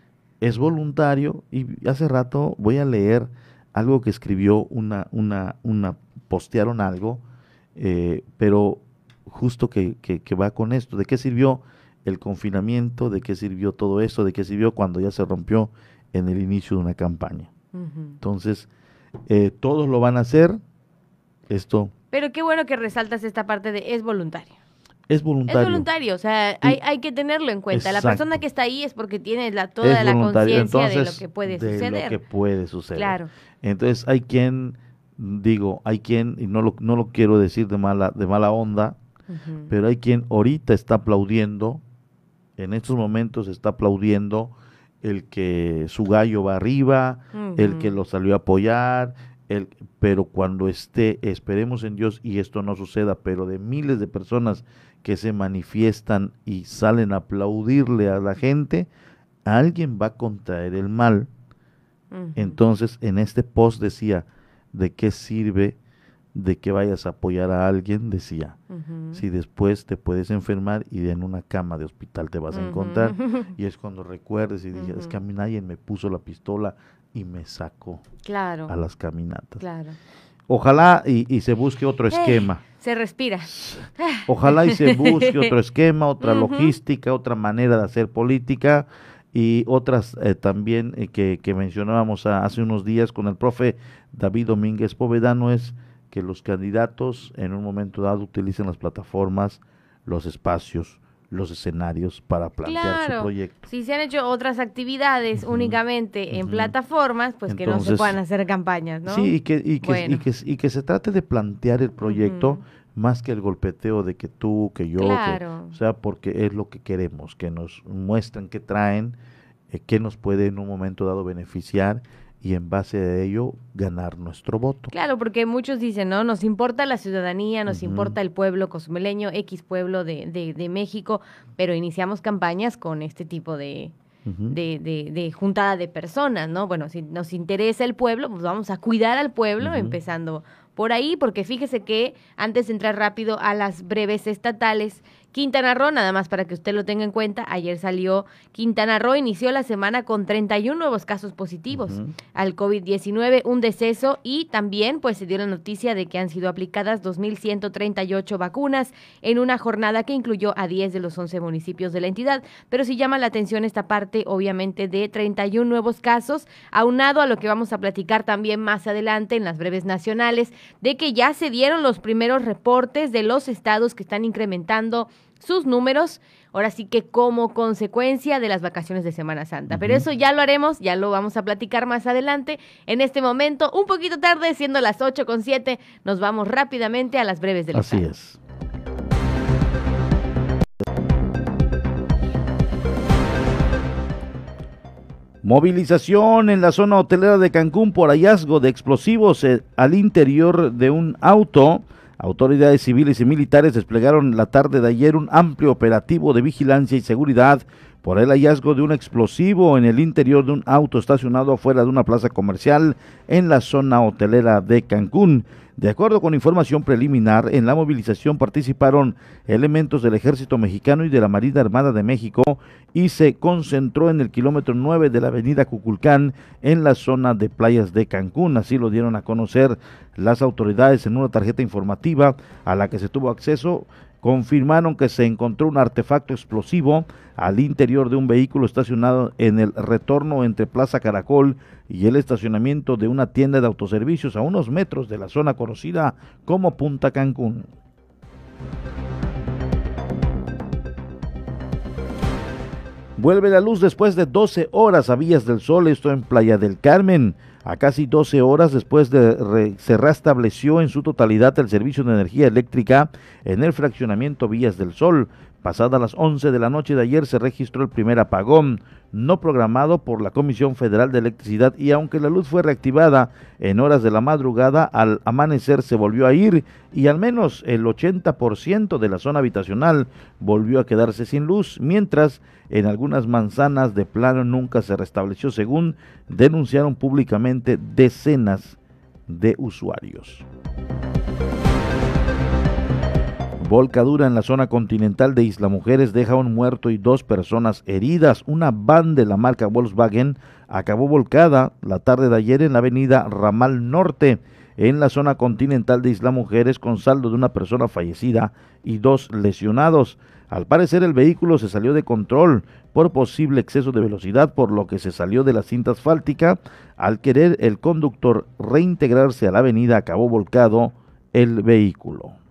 es voluntario y hace rato voy a leer algo que escribió una, una, una, postearon algo, eh, pero justo que, que, que va con esto, ¿de qué sirvió el confinamiento? ¿De qué sirvió todo esto? ¿De qué sirvió cuando ya se rompió en el inicio de una campaña? Entonces, eh, todos lo van a hacer, esto
Pero qué bueno que resaltas esta parte de es voluntario.
Es voluntario. Es
voluntario, o sea, hay, hay, que tenerlo en cuenta. La persona que está ahí es porque tiene la, toda la conciencia de lo que puede
de
suceder.
Lo que puede suceder. Claro. Entonces hay quien, digo, hay quien, y no lo, no lo quiero decir de mala, de mala onda, pero hay quien ahorita está aplaudiendo, en estos momentos está aplaudiendo el que su gallo va arriba, el que lo salió a apoyar, el, pero cuando esté, esperemos en Dios y esto no suceda, pero de miles de personas que se manifiestan y salen a aplaudirle a la gente, alguien va a contraer el mal. Entonces, en este post decía, ¿de qué sirve de que vayas a apoyar a alguien? Decía, si después te puedes enfermar y en una cama de hospital te vas a encontrar. Y es cuando recuerdes y dices, es que a mí nadie me puso la pistola y me sacó
claro.
a las caminatas.
Claro.
Ojalá y, se busque otro esquema.
Se respira.
Ojalá y se busque otro esquema, otra logística, otra manera de hacer política y otras eh, también eh, que, que, mencionábamos hace unos días con el profe David Domínguez Povedano es que los candidatos en un momento dado utilicen las plataformas, los espacios, los escenarios para plantear su proyecto.
Si se han hecho otras actividades únicamente en plataformas, pues que no se puedan hacer campañas, ¿no?
Sí, y que, y que, y que, se trate de plantear el proyecto más que el golpeteo de que tú, que yo, o sea, porque es lo que queremos, que nos muestren qué traen, eh, qué nos puede en un momento dado beneficiar y en base a ello ganar nuestro voto.
Claro, porque muchos dicen, ¿no? Nos importa la ciudadanía, nos importa el pueblo cosmeleño, X pueblo de, de, de, México, pero iniciamos campañas con este tipo de, de, de, de, juntada de personas, ¿no? Bueno, si nos interesa el pueblo, pues vamos a cuidar al pueblo, empezando por ahí, porque fíjese que antes de entrar rápido a las breves estatales, Quintana Roo, nada más para que usted lo tenga en cuenta, ayer salió Quintana Roo, inició la semana con 31 nuevos casos positivos al COVID-19, un deceso y también pues se dio la noticia de que han sido aplicadas 2.138 vacunas en una jornada que incluyó a 10 de los 11 municipios de la entidad. Pero si llama la atención esta parte, obviamente, de 31 nuevos casos, aunado a lo que vamos a platicar también más adelante en las breves nacionales, de que ya se dieron los primeros reportes de los estados que están incrementando sus números, ahora sí que como consecuencia de las vacaciones de Semana Santa. Pero eso ya lo haremos, ya lo vamos a platicar más adelante. En este momento, un poquito tarde, siendo las 8 con 7, nos vamos rápidamente a las breves del
Así es. Movilización en la zona hotelera de Cancún por hallazgo de explosivos eh, al interior de un auto. Autoridades civiles y militares desplegaron la tarde de ayer un amplio operativo de vigilancia y seguridad por el hallazgo de un explosivo en el interior de un auto estacionado afuera de una plaza comercial en la zona hotelera de Cancún. De acuerdo con información preliminar, en la movilización participaron elementos del Ejército Mexicano y de la Marina Armada de México y se concentró en el kilómetro 9 de la avenida Cuculcán en la zona de playas de Cancún. Así lo dieron a conocer las autoridades en una tarjeta informativa a la que se tuvo acceso confirmaron que se encontró un artefacto explosivo al interior de un vehículo estacionado en el retorno entre Plaza Caracol y el estacionamiento de una tienda de autoservicios a unos metros de la zona conocida como Punta Cancún. Vuelve la luz después de 12 horas a Villas del Sol, esto en Playa del Carmen. A casi 12 horas después de se restableció en su totalidad el servicio de energía eléctrica en el fraccionamiento Villas del Sol. Pasadas las 11 de la noche de ayer se registró el primer apagón, no programado por la Comisión Federal de Electricidad y aunque la luz fue reactivada en horas de la madrugada, al amanecer se volvió a ir y al menos el 80% de la zona habitacional volvió a quedarse sin luz, mientras en algunas manzanas de plano nunca se restableció, según denunciaron públicamente decenas de usuarios. Volcadura en la zona continental de Isla Mujeres deja un muerto y dos personas heridas. Una van de la marca Volkswagen acabó volcada la tarde de ayer en la avenida Ramal Norte, en la zona continental de Isla Mujeres, con saldo de una persona fallecida y dos lesionados. Al parecer el vehículo se salió de control por posible exceso de velocidad, por lo que se salió de la cinta asfáltica. Al querer el conductor reintegrarse a la avenida, acabó volcado el vehículo.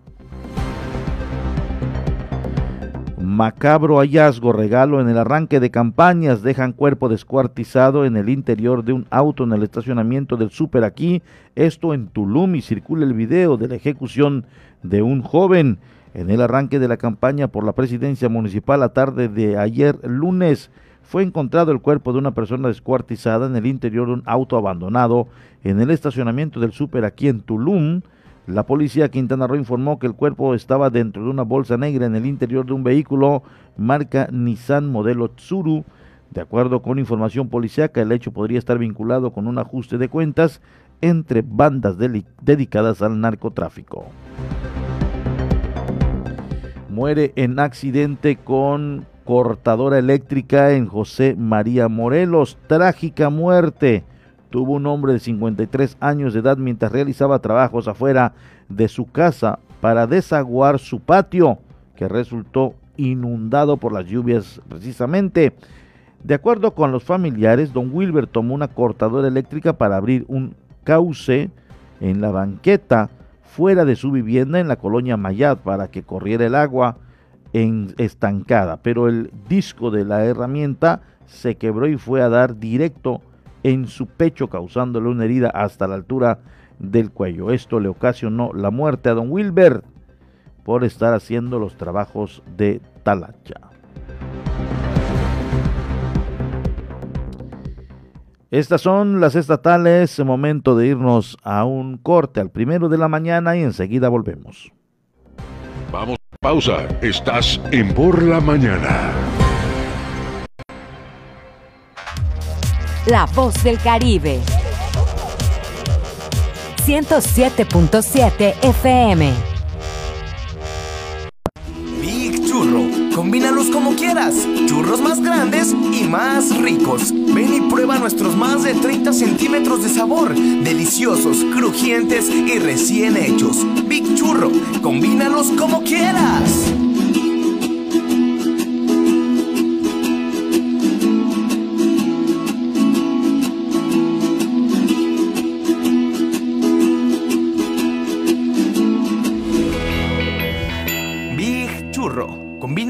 Macabro hallazgo, regalo en el arranque de campañas, dejan cuerpo descuartizado en el interior de un auto en el estacionamiento del súper aquí, esto en Tulum y circula el video de la ejecución de un joven en el arranque de la campaña por la presidencia municipal a tarde de ayer lunes. Fue encontrado el cuerpo de una persona descuartizada en el interior de un auto abandonado en el estacionamiento del súper aquí en Tulum. La policía Quintana Roo informó que el cuerpo estaba dentro de una bolsa negra en el interior de un vehículo marca Nissan modelo Tsuru. De acuerdo con información policíaca, el hecho podría estar vinculado con un ajuste de cuentas entre bandas dedicadas al narcotráfico. Muere en accidente con cortadora eléctrica en José María Morelos. Trágica muerte tuvo un hombre de 53 años de edad mientras realizaba trabajos afuera de su casa para desaguar su patio, que resultó inundado por las lluvias precisamente. De acuerdo con los familiares, don Wilber tomó una cortadora eléctrica para abrir un cauce en la banqueta fuera de su vivienda en la colonia Mayat para que corriera el agua en estancada, pero el disco de la herramienta se quebró y fue a dar directo en su pecho causándole una herida hasta la altura del cuello. Esto le ocasionó la muerte a don Wilber por estar haciendo los trabajos de talacha. Estas son las estatales, momento de irnos a un corte al primero de la mañana y enseguida volvemos.
Vamos, pausa, estás en por la mañana.
La voz del Caribe. 107.7 FM.
Big Churro. Combínalos como quieras. Churros más grandes y más ricos. Ven y prueba nuestros más de 30 centímetros de sabor. Deliciosos, crujientes y recién hechos. Big Churro. Combínalos como quieras.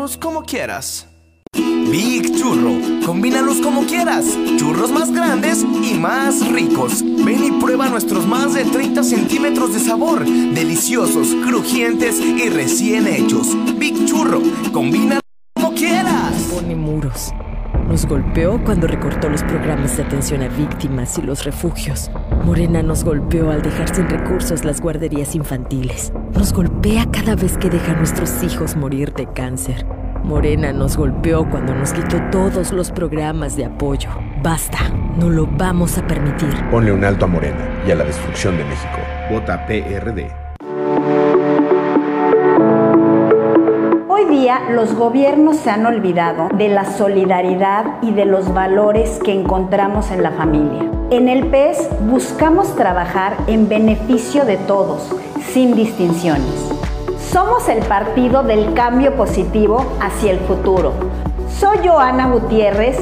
Como quieras. Big Churro, combínalos como quieras. Churros más grandes y más ricos. Ven y prueba nuestros más de 30 centímetros de sabor. Deliciosos, crujientes y recién hechos. Big Churro, combínalos como quieras.
Pone muros. Nos golpeó cuando recortó los programas de atención a víctimas y los refugios. Morena nos golpeó al dejar sin recursos las guarderías infantiles. Nos golpea cada vez que deja a nuestros hijos morir de cáncer. Morena nos golpeó cuando nos quitó todos los programas de apoyo. Basta, no lo vamos a permitir.
Ponle un alto a Morena y a la destrucción de México. Vota PRD.
Hoy día los gobiernos se han olvidado de la solidaridad y de los valores que encontramos en la familia En el PES buscamos trabajar en beneficio de todos, sin distinciones. Somos el partido del cambio positivo hacia el futuro. Soy Joana Gutiérrez,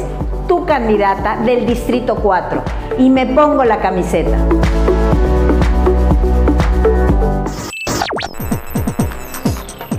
tu candidata del Distrito 4, y me pongo la camiseta.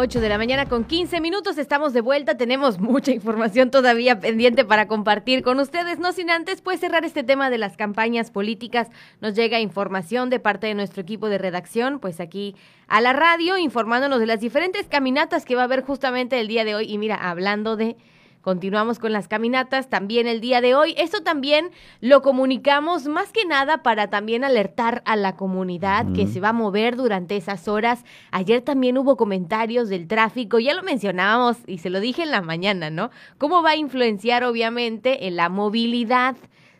8 de la mañana con 15 minutos. Estamos de vuelta. Tenemos mucha información todavía pendiente para compartir con ustedes. No sin antes, pues cerrar este tema de las campañas políticas. Nos llega información de parte de nuestro equipo de redacción, pues aquí a la radio, informándonos de las diferentes caminatas que va a haber justamente el día de hoy. Y mira, hablando de Continuamos con las caminatas también el día de hoy. Esto también lo comunicamos más que nada para también alertar a la comunidad que se va a mover durante esas horas. Ayer también hubo comentarios del tráfico, ya lo mencionábamos y se lo dije en la mañana, ¿no? ¿Cómo va a influenciar obviamente en la movilidad?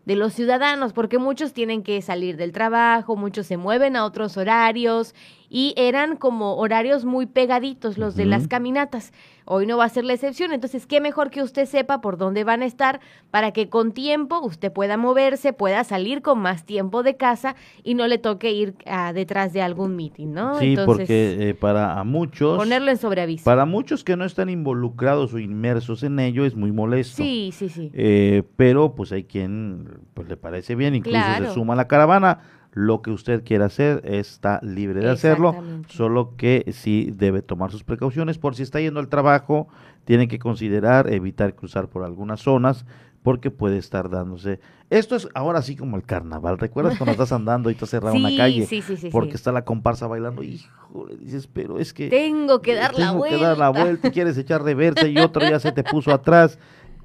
de los ciudadanos, porque muchos tienen que salir del trabajo, muchos se mueven a otros horarios y eran como horarios muy pegaditos los de las caminatas. Hoy no va a ser la excepción, entonces qué mejor que usted sepa por dónde van a estar para que con tiempo usted pueda moverse, pueda salir con más tiempo de casa y no le toque ir ah, detrás de algún meeting, ¿no?
Sí, porque eh, para muchos...
Ponerlo en sobreaviso.
Para muchos que no están involucrados o inmersos en ello es muy molesto.
Sí, sí, sí.
Eh, pero pues hay quien pues le parece bien, incluso se suma a la caravana lo que usted quiera hacer está libre de hacerlo, solo que sí debe tomar sus precauciones por si está yendo al trabajo, tiene que considerar evitar cruzar por algunas zonas porque puede estar dándose. Esto es ahora sí como el carnaval. ¿Recuerdas cuando estás andando y estás cerrado en la calle?
Sí, sí, sí,
porque está la comparsa bailando. Híjole, dices, pero es que.
Tengo que dar la vuelta.
Tengo que dar la vuelta y quieres echar reversa y otro ya se te puso atrás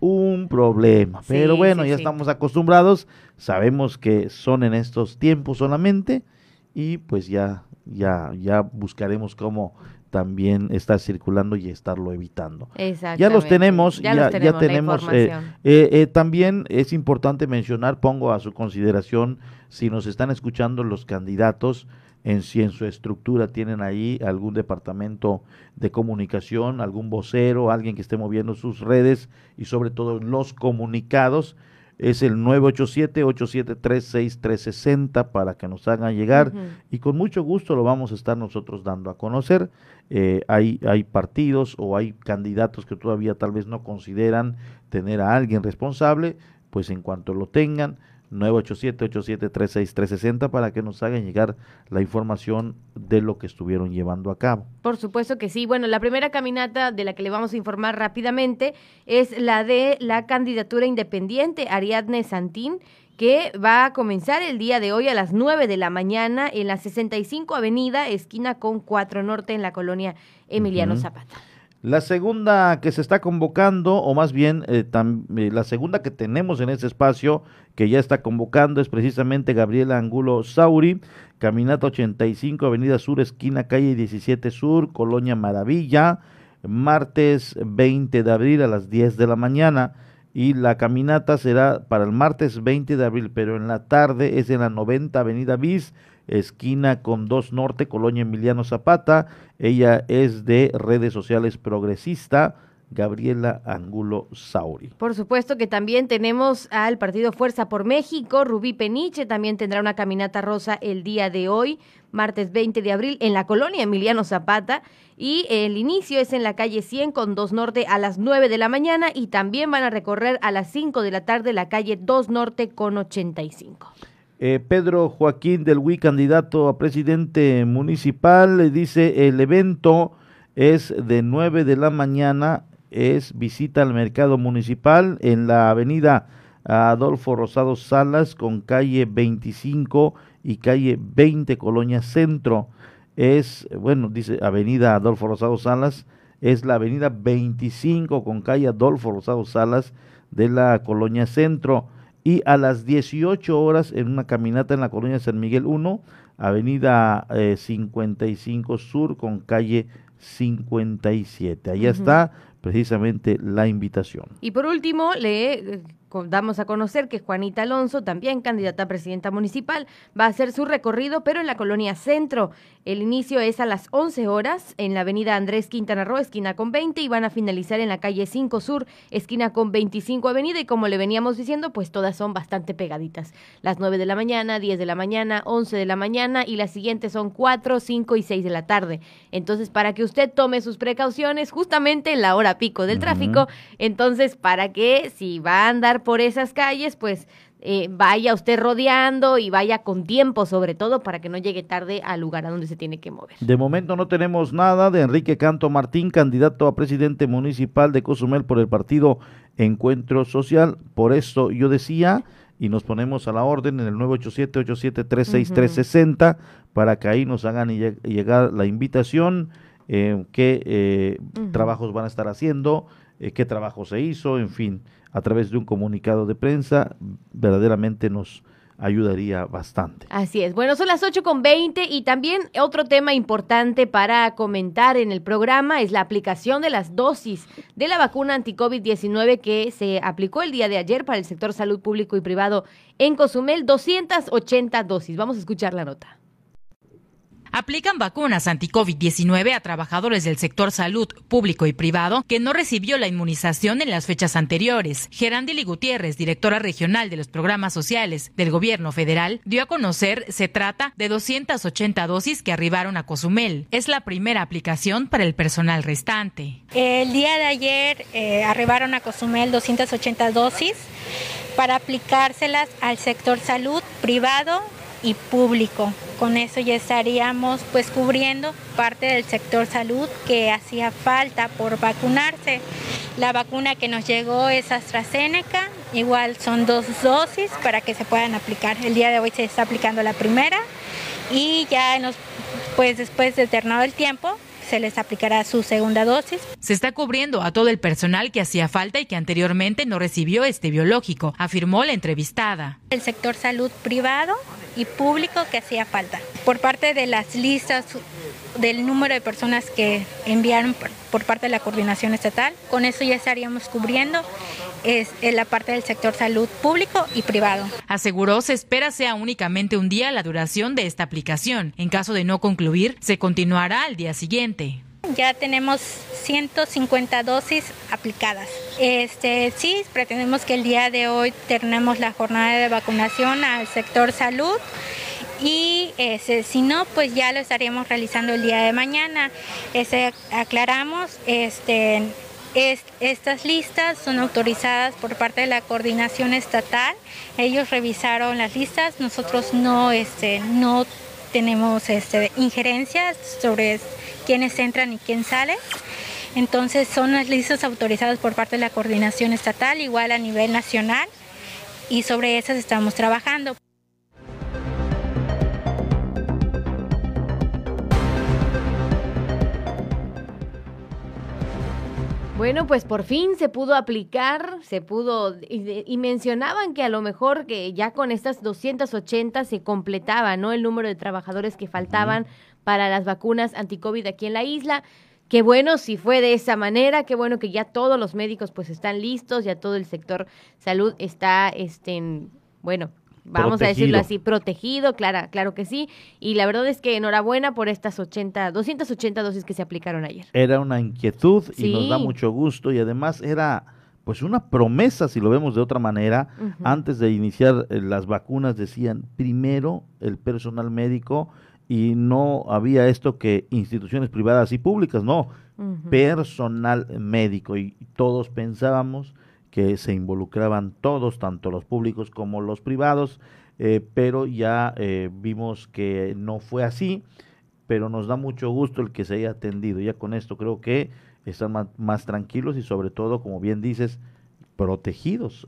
un problema. Pero bueno, ya estamos acostumbrados, sabemos que son en estos tiempos solamente y pues ya, ya, ya buscaremos cómo también estar circulando y estarlo evitando. Ya los tenemos, ya, ya tenemos. Eh, eh, eh, también es importante mencionar, pongo a su consideración, si nos están escuchando los candidatos, en si en su estructura tienen ahí algún departamento de comunicación, algún vocero, alguien que esté moviendo sus redes y sobre todo los comunicados. Es el 987-873-6360 para que nos hagan llegar y con mucho gusto lo vamos a estar nosotros dando a conocer. Eh, hay, hay partidos o hay candidatos que todavía tal vez no consideran tener a alguien responsable, pues en cuanto lo tengan, 987-873-6360 para que nos hagan llegar la información de lo que estuvieron llevando a cabo.
Por supuesto que sí. Bueno, la primera caminata de la que le vamos a informar rápidamente es la de la candidatura independiente Ariadne Santín que va a comenzar el día de hoy a las 9 de la mañana en la 65 Avenida, esquina con 4 Norte, en la colonia Emiliano Zapata.
La segunda que se está convocando, o más bien eh, eh, la segunda que tenemos en ese espacio, que ya está convocando, es precisamente Gabriela Angulo Sauri, Caminata 85, Avenida Sur, esquina calle 17 Sur, Colonia Maravilla, martes 20 de abril a las 10 de la mañana. Y la caminata será para el martes 20 de abril, pero en la tarde es en la 90 Avenida Bis, esquina con 2 Norte, Colonia Emiliano Zapata. Ella es de redes sociales progresista. Gabriela Angulo Sauri.
Por supuesto que también tenemos al partido Fuerza por México, Rubí Peniche, también tendrá una caminata rosa el día de hoy, martes 20 de abril, en la colonia Emiliano Zapata, y el inicio es en la calle 100 con 2 Norte a las 9 de la mañana, y también van a recorrer a las 5 de la tarde la calle 2 Norte con 85.
Eh, Pedro Joaquín del WI, candidato a presidente municipal, dice el evento es de 9 de la mañana, es visita al mercado municipal en la avenida Adolfo Rosado Salas con calle 25 y calle 20 Colonia Centro. Es, bueno, dice avenida Adolfo Rosado Salas, es la avenida 25 con calle Adolfo Rosado Salas de la Colonia Centro y a las 18 horas en una caminata en la colonia San Miguel 1, Avenida 55 Sur con calle 57. Ahí está precisamente la invitación.
Y por último, le damos a conocer que Juanita Alonso, también candidata a presidenta municipal, va a hacer su recorrido, pero en la colonia Centro. El inicio es a las 11 horas en la avenida Andrés Quintana Roo, esquina con 20, y van a finalizar en la calle 5 Sur, esquina con 25 Avenida. Y como le veníamos diciendo, pues todas son bastante pegaditas. Las 9 de la mañana, 10 de la mañana, 11 de la mañana, y las siguientes son 4, 5 y 6 de la tarde. Entonces, para que usted tome sus precauciones justamente en la hora pico del tráfico, entonces, para que si va a andar por esas calles, pues eh, vaya usted rodeando y vaya con tiempo, sobre todo para que no llegue tarde al lugar a donde se tiene que mover.
De momento no tenemos nada de Enrique Canto Martín, candidato a presidente municipal de Cozumel por el partido Encuentro Social. Por eso yo decía, y nos ponemos a la orden en el 987-8736360 para que ahí nos hagan llegar la invitación, eh, qué eh, trabajos van a estar haciendo, qué trabajo se hizo, en fin a través de un comunicado de prensa, verdaderamente nos ayudaría bastante.
Así es. Bueno, son las 8 con 20 y también otro tema importante para comentar en el programa es la aplicación de las dosis de la vacuna anti-COVID-19 que se aplicó el día de ayer para el sector salud público y privado en Cozumel, 280 dosis. Vamos a escuchar la nota
aplican vacunas anti-COVID-19 a trabajadores del sector salud público y privado que no recibió la inmunización en las fechas anteriores. Gerandili Gutiérrez, directora regional de los programas sociales del gobierno federal, dio a conocer se trata de 280 dosis que arribaron a Cozumel. Es la primera aplicación para el personal restante.
El día de ayer eh, arribaron a Cozumel 280 dosis para aplicárselas al sector salud privado y público. Con eso ya estaríamos pues cubriendo parte del sector salud que hacía falta por vacunarse. La vacuna que nos llegó es AstraZeneca, igual son dos dosis para que se puedan aplicar. El día de hoy se está aplicando la primera y ya nos, pues después de terminado el tiempo se les aplicará su segunda dosis.
Se está cubriendo a todo el personal que hacía falta y que anteriormente no recibió este biológico, afirmó la entrevistada.
El sector salud privado y público que hacía falta. Por parte de las listas del número de personas que enviaron por, parte de la coordinación estatal, con eso ya estaríamos cubriendo es en la parte del sector salud público y privado.
Aseguró se espera sea únicamente un día la duración de esta aplicación. En caso de no concluir, se continuará al día siguiente.
Ya tenemos 150 dosis aplicadas. Este, sí, pretendemos que el día de hoy tenemos la jornada de vacunación al sector salud y este, si no, pues ya lo estaríamos realizando el día de mañana. Este, aclaramos, este, estas listas son autorizadas por parte de la coordinación estatal. Ellos revisaron las listas, nosotros no, este, no tenemos este, injerencias sobre quiénes entran y quién sale. Entonces son las listas autorizadas por parte de la coordinación estatal, igual a nivel nacional, y sobre esas estamos trabajando.
Bueno, pues por fin se pudo aplicar, se pudo, y, mencionaban que a lo mejor que ya con estas 280 se completaba, ¿no? El número de trabajadores que faltaban para las vacunas anti-COVID aquí en la isla. Qué bueno si fue de esa manera, qué bueno que ya todos los médicos pues están listos, ya todo el sector salud está, este, bueno, vamos a decirlo así, protegido, claro, claro que sí. Y la verdad es que enhorabuena por estas 80, 280 dosis que se aplicaron ayer.
Era una inquietud y nos da mucho gusto y además era pues una promesa, si lo vemos de otra manera, antes de iniciar eh, las vacunas decían primero el personal médico y no había esto que instituciones privadas y públicas, no, personal médico y todos pensábamos que se involucraban todos, tanto los públicos como los privados, eh, pero ya eh, vimos que no fue así, pero nos da mucho gusto el que se haya atendido. Ya con esto creo que están más, tranquilos y sobre todo, como bien dices, protegidos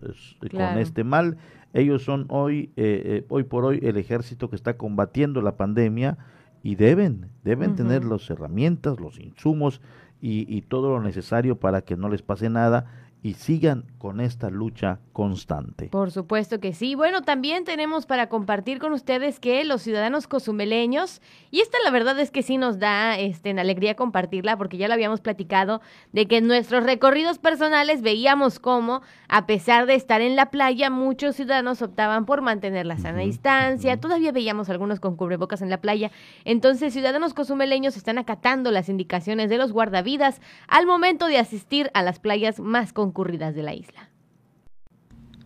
con este mal. Ellos son hoy, eh, hoy por hoy, el ejército que está combatiendo la pandemia y deben, deben tener las herramientas, los insumos y, y todo lo necesario para que no les pase nada y sigan con esta lucha constante.
Por supuesto que sí. Bueno, también tenemos para compartir con ustedes que los ciudadanos cozumeleños, y esta la verdad es que sí nos da este, en alegría compartirla, porque ya lo habíamos platicado, de que en nuestros recorridos personales veíamos cómo, a pesar de estar en la playa, muchos ciudadanos optaban por mantener la sana distancia. Todavía veíamos algunos con cubrebocas en la playa. Entonces, ciudadanos cozumeleños están acatando las indicaciones de los guardavidas al momento de asistir a las playas más concurridas de la isla.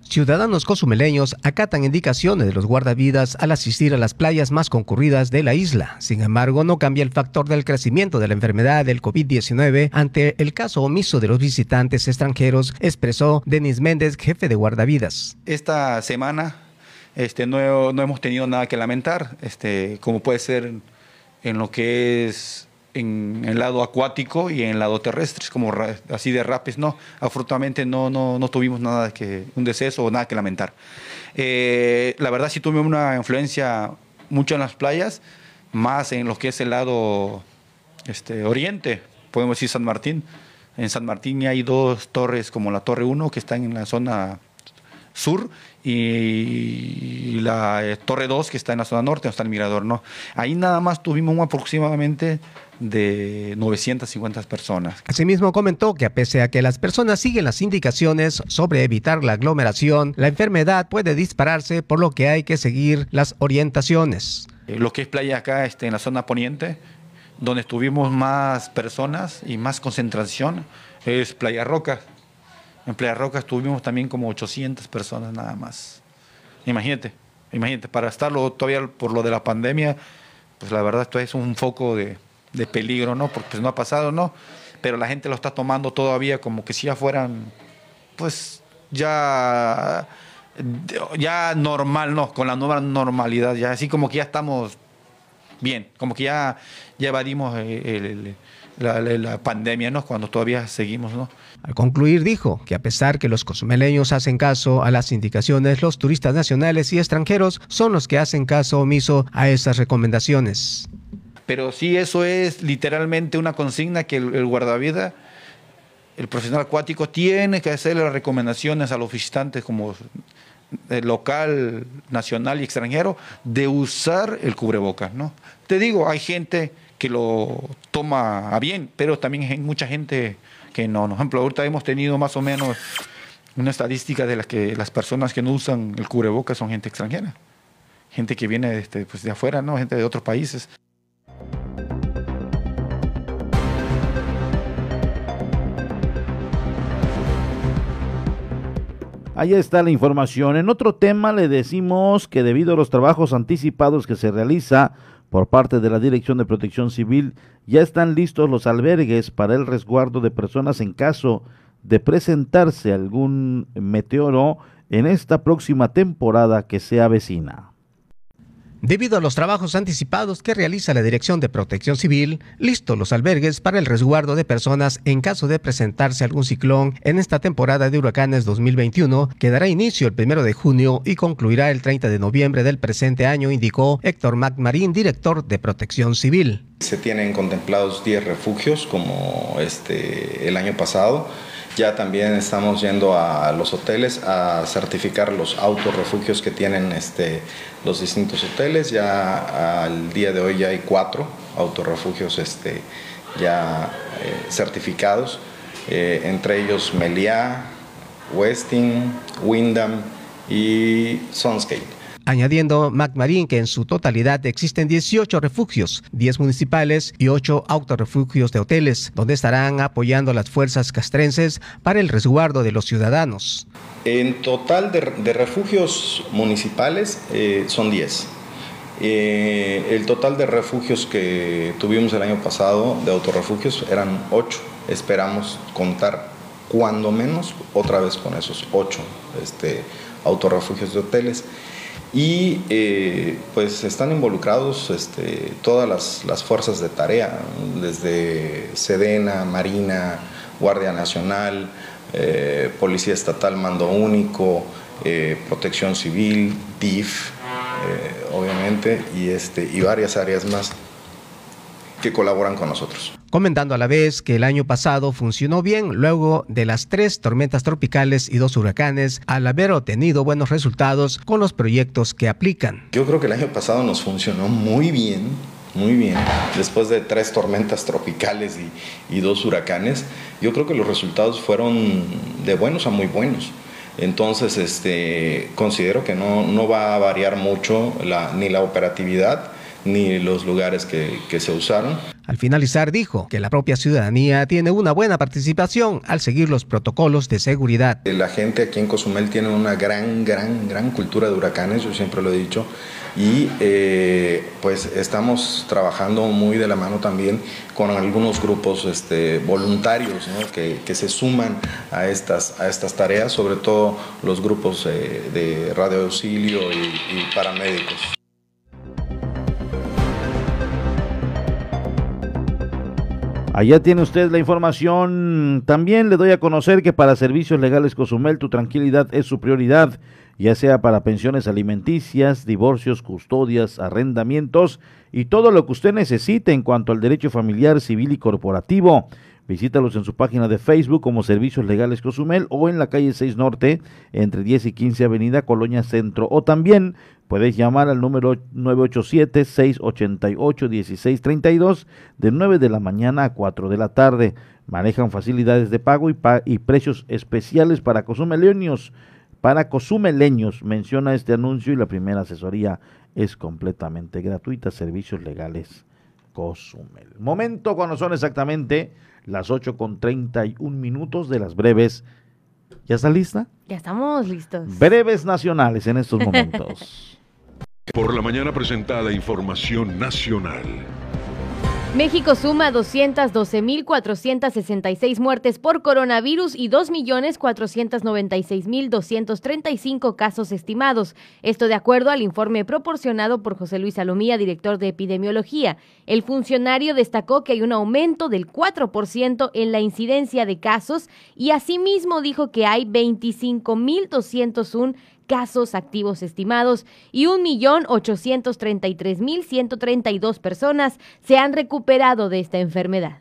Ciudadanos cozumeleños acatan indicaciones de los guardavidas al asistir a las playas más concurridas de la isla. Sin embargo, no cambia el factor del crecimiento de la enfermedad del COVID-19 ante el caso omiso de los visitantes extranjeros, expresó Denis Méndez, jefe de guardavidas.
Esta semana este, no, no hemos tenido nada que lamentar, este, como puede ser en lo que es en el lado acuático y en el lado terrestre, como así de rapes, no, afortunadamente no, no, no tuvimos nada que, un deceso o nada que lamentar. Eh, la verdad sí tuvimos una influencia mucho en las playas, más en lo que es el lado este, oriente, podemos decir San Martín. En San Martín hay dos torres como la Torre 1 que están en la zona sur y la eh, Torre 2 que está en la zona norte, donde está el mirador, ¿no? Ahí nada más tuvimos aproximadamente de 950 personas.
Asimismo comentó que a pesar a que las personas siguen las indicaciones sobre evitar la aglomeración, la enfermedad puede dispararse por lo que hay que seguir las orientaciones.
Eh, lo que es playa acá este, en la zona poniente, donde tuvimos más personas y más concentración, es Playa Roca. En Playa Roca tuvimos también como 800 personas nada más. Imagínate, imagínate, para estarlo todavía por lo de la pandemia, pues la verdad esto es un foco de, de peligro, ¿no? Porque pues no ha pasado, ¿no? Pero la gente lo está tomando todavía como que si ya fueran, pues ya, ya normal, ¿no? Con la nueva normalidad, ya así como que ya estamos bien, como que ya, ya evadimos la, pandemia, ¿no? Cuando todavía seguimos, ¿no?
Al concluir dijo que a pesar que los cozumeleños hacen caso a las indicaciones, los turistas nacionales y extranjeros son los que hacen caso omiso a esas recomendaciones.
Pero sí, eso es literalmente una consigna que el, guardavida, el profesional acuático, tiene que hacer las recomendaciones a los visitantes como local, nacional y extranjero de usar el cubrebocas, ¿no? Te digo, hay gente que lo toma a bien, pero también hay mucha gente que no. Por ejemplo, ahorita hemos tenido más o menos una estadística de las que las personas que no usan el cubrebocas son gente extranjera, gente que viene este, pues, de afuera, ¿no? Gente de otros países.
Ahí está la información. En otro tema le decimos que debido a los trabajos anticipados que se realiza por parte de la Dirección de Protección Civil, ya están listos los albergues para el resguardo de personas en caso de presentarse algún meteoro en esta próxima temporada que se avecina.
Debido a los trabajos anticipados que realiza la Dirección de Protección Civil, listos los albergues para el resguardo de personas en caso de presentarse algún ciclón en esta temporada de huracanes 2021, que dará inicio el 1 de junio y concluirá el 30 de noviembre del presente año, indicó Héctor MacMarín, director de Protección Civil.
Se tienen contemplados 10 refugios como este el año pasado ya también estamos yendo a los hoteles a certificar los autorrefugios que tienen este, los distintos hoteles. Ya al día de hoy ya hay cuatro autorrefugios este, ya eh, certificados, eh, entre ellos Meliá, Westin, Windham y Sunscape
añadiendo MacMarín que en su totalidad existen 18 refugios, 10 municipales y 8 autorrefugios de hoteles, donde estarán apoyando las fuerzas castrenses para el resguardo de los ciudadanos.
En total de, refugios municipales eh, son 10. Eh, el total de refugios que tuvimos el año pasado, de autorrefugios, eran 8. Esperamos contar cuando menos otra vez con esos 8 este, autorrefugios de hoteles y eh, pues están involucrados este, todas las, fuerzas de tarea, desde Sedena, Marina, Guardia Nacional, eh, Policía Estatal Mando Único, eh, Protección Civil, DIF, obviamente, y, este, y varias áreas más que colaboran con nosotros.
Comentando a la vez que el año pasado funcionó bien luego de las tres tormentas tropicales y dos huracanes al haber obtenido buenos resultados con los proyectos que aplican.
Yo creo que el año pasado nos funcionó muy bien, muy bien, después de tres tormentas tropicales y, y dos huracanes, yo creo que los resultados fueron de buenos a muy buenos. Entonces, este, considero que no, no va a variar mucho ni la operatividad ni los lugares que, que, se usaron.
Al finalizar dijo que la propia ciudadanía tiene una buena participación al seguir los protocolos de seguridad.
La gente aquí en Cozumel tiene una gran, gran, gran cultura de huracanes, yo siempre lo he dicho, y eh, pues estamos trabajando muy de la mano también con algunos grupos este, voluntarios que, se suman a estas, a estas tareas, sobre todo los grupos eh, de radio auxilio y paramédicos.
Allá tiene usted la información. También le doy a conocer que para Servicios Legales Cozumel tu tranquilidad es su prioridad, ya sea para pensiones alimenticias, divorcios, custodias, arrendamientos y todo lo que usted necesite en cuanto al derecho familiar, civil y corporativo. Visítalos en su página de Facebook como Servicios Legales Cozumel o en la calle 6 Norte, entre 10 y 15 Avenida Colonia Centro. O también puedes llamar al número 987-688-1632 de 9 de la mañana a 4 de la tarde. Manejan facilidades de pago y, y precios especiales para cozumeleños. Para cozumeleños, menciona este anuncio y la primera asesoría es completamente gratuita. Servicios Legales Cozumel. Momento cuando son exactamente las 8 con 31 minutos de las breves. ¿Ya está lista?
Ya estamos listos.
Breves nacionales en estos momentos.
Por la mañana presentada información nacional.
México suma 212.466 muertes por coronavirus y 2.496.235 casos estimados. Esto de acuerdo al informe proporcionado por José Luis Salomía, director de epidemiología. El funcionario destacó que hay un aumento del 4% en la incidencia de casos y asimismo dijo que hay 25.201 casos activos estimados y 1.833.132 personas se han recuperado de esta enfermedad.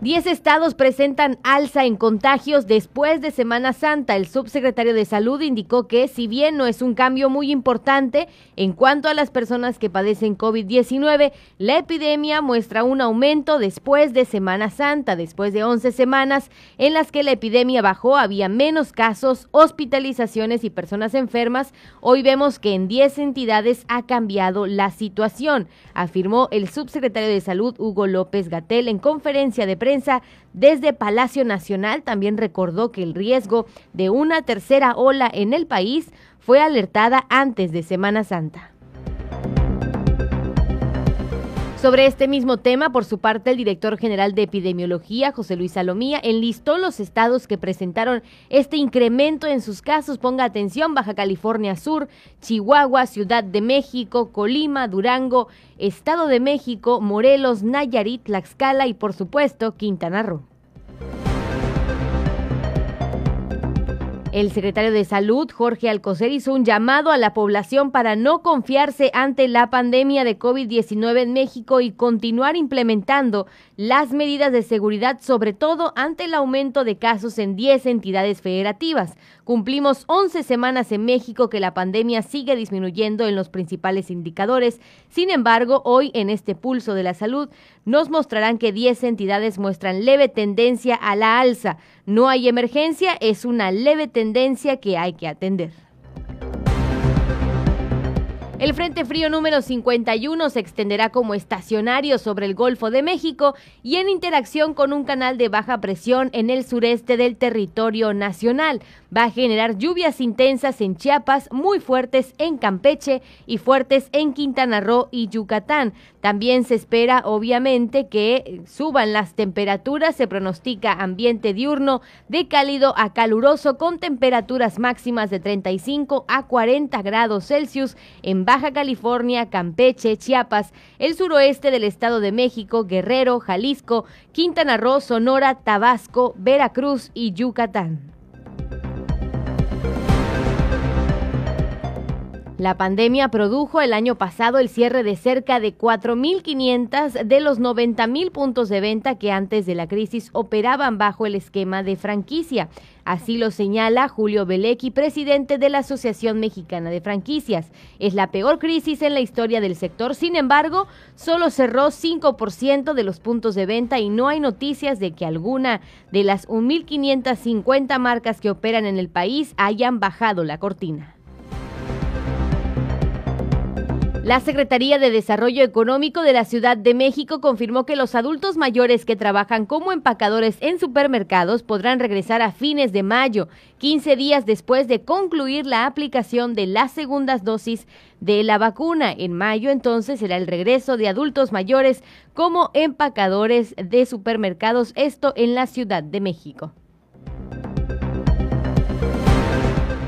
Diez estados presentan alza en contagios después de Semana Santa. El subsecretario de Salud indicó que, si bien no es un cambio muy importante en cuanto a las personas que padecen COVID-19, la epidemia muestra un aumento después de Semana Santa. Después de 11 semanas en las que la epidemia bajó, había menos casos, hospitalizaciones y personas enfermas. Hoy vemos que en 10 entidades ha cambiado la situación, afirmó el subsecretario de Salud Hugo López Gatel en conferencia de prensa desde Palacio Nacional también recordó que el riesgo de una tercera ola en el país fue alertada antes de Semana Santa. Sobre este mismo tema, por su parte, el director general de epidemiología, José Luis Salomía, enlistó los estados que presentaron este incremento en sus casos. Ponga atención, Baja California Sur, Chihuahua, Ciudad de México, Colima, Durango, Estado de México, Morelos, Nayarit, Tlaxcala y, por supuesto, Quintana Roo. El secretario de Salud, Jorge Alcocer, hizo un llamado a la población para no confiarse ante la pandemia de COVID-19 en México y continuar implementando las medidas de seguridad, sobre todo ante el aumento de casos en 10 entidades federativas. Cumplimos 11 semanas en México que la pandemia sigue disminuyendo en los principales indicadores. Sin embargo, hoy en este pulso de la salud nos mostrarán que 10 entidades muestran leve tendencia a la alza. No hay emergencia, es una leve tendencia que hay que atender. El Frente Frío número 51 se extenderá como estacionario sobre el Golfo de México y en interacción con un canal de baja presión en el sureste del territorio nacional. Va a generar lluvias intensas en Chiapas, muy fuertes en Campeche y fuertes en Quintana Roo y Yucatán. También se espera, obviamente, que suban las temperaturas. Se pronostica ambiente diurno de cálido a caluroso con temperaturas máximas de 35 a 40 grados Celsius en Baja California, Campeche, Chiapas, el suroeste del Estado de México, Guerrero, Jalisco, Quintana Roo, Sonora, Tabasco, Veracruz y Yucatán. La pandemia produjo el año pasado el cierre de cerca de 4.500 de los 90.000 puntos de venta que antes de la crisis operaban bajo el esquema de franquicia. Así lo señala Julio Belecki, presidente de la Asociación Mexicana de Franquicias. Es la peor crisis en la historia del sector, sin embargo, solo cerró 5% de los puntos de venta y no hay noticias de que alguna de las 1.550 marcas que operan en el país hayan bajado la cortina. La Secretaría de Desarrollo Económico de la Ciudad de México confirmó que los adultos mayores que trabajan como empacadores en supermercados podrán regresar a fines de mayo, 15 días después de concluir la aplicación de las segundas dosis de la vacuna. En mayo entonces será el regreso de adultos mayores como empacadores de supermercados, esto en la Ciudad de México.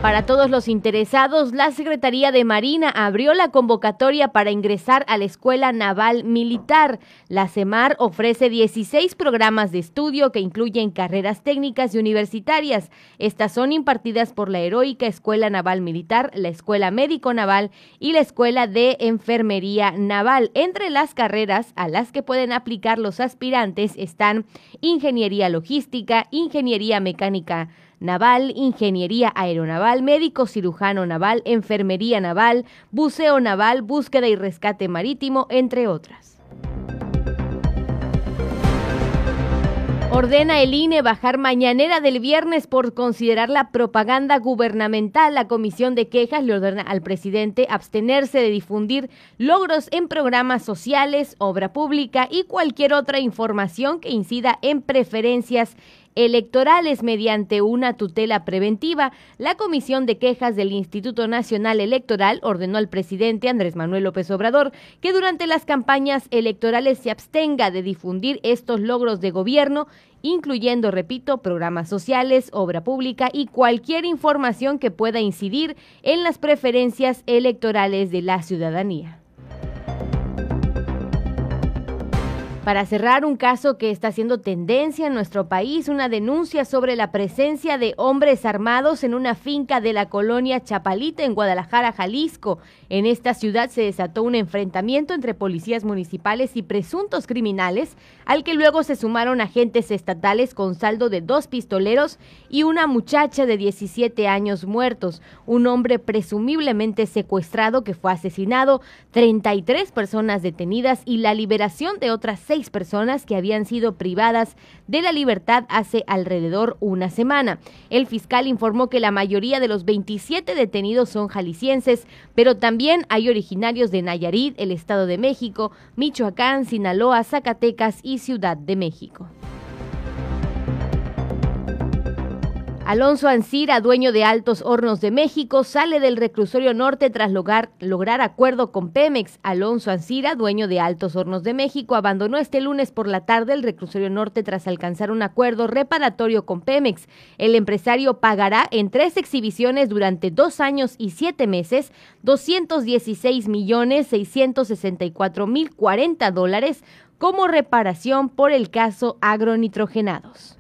Para todos los interesados, la Secretaría de Marina abrió la convocatoria para ingresar a la Escuela Naval Militar. La CEMAR ofrece 16 programas de estudio que incluyen carreras técnicas y universitarias. Estas son impartidas por la heroica Escuela Naval Militar, la Escuela Médico Naval y la Escuela de Enfermería Naval. Entre las carreras a las que pueden aplicar los aspirantes están Ingeniería Logística, Ingeniería Mecánica, naval, ingeniería aeronaval, médico cirujano naval, enfermería naval, buceo naval, búsqueda y rescate marítimo, entre otras. Ordena el INE bajar mañanera del viernes por considerar la propaganda gubernamental. La Comisión de Quejas le ordena al presidente abstenerse de difundir logros en programas sociales, obra pública y cualquier otra información que incida en preferencias electorales mediante una tutela preventiva. La Comisión de Quejas del Instituto Nacional Electoral ordenó al presidente Andrés Manuel López Obrador que durante las campañas electorales se abstenga de difundir estos logros de gobierno, incluyendo, repito, programas sociales, obra pública y cualquier información que pueda incidir en las preferencias electorales de la ciudadanía. Para cerrar un caso que está haciendo tendencia en nuestro país, una denuncia sobre la presencia de hombres armados en una finca de la colonia Chapalita en Guadalajara, Jalisco. En esta ciudad se desató un enfrentamiento entre policías municipales y presuntos criminales, al que luego se sumaron agentes estatales con saldo de dos pistoleros y una muchacha de 17 años muertos, un hombre presumiblemente secuestrado que fue asesinado, 33 personas detenidas y la liberación de otras seis personas que habían sido privadas de la libertad hace alrededor una semana. El fiscal informó que la mayoría de los 27 detenidos son jaliscienses, pero también hay originarios de Nayarit, el Estado de México, Michoacán, Sinaloa, Zacatecas y Ciudad de México. Alonso Ancira, dueño de Altos Hornos de México, sale del reclusorio norte tras lograr, acuerdo con Pemex. Alonso Ancira, dueño de Altos Hornos de México, abandonó este lunes por la tarde el reclusorio norte tras alcanzar un acuerdo reparatorio con Pemex. El empresario pagará en tres exhibiciones durante dos años y siete meses 216 millones 664 mil 40 dólares como reparación por el caso agronitrogenados.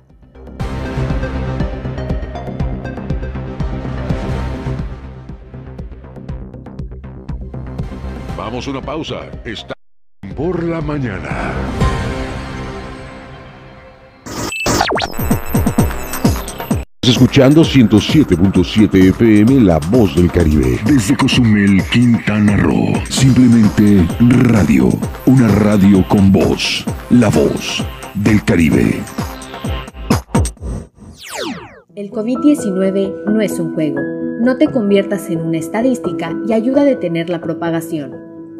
Vamos a una pausa. Está por la mañana. Escuchando 107.7 FM La Voz del Caribe. Desde Cozumel, Quintana Roo. Simplemente radio. Una radio con voz. La Voz del Caribe.
El COVID-19 no es un juego. No te conviertas en una estadística y ayuda a detener la propagación.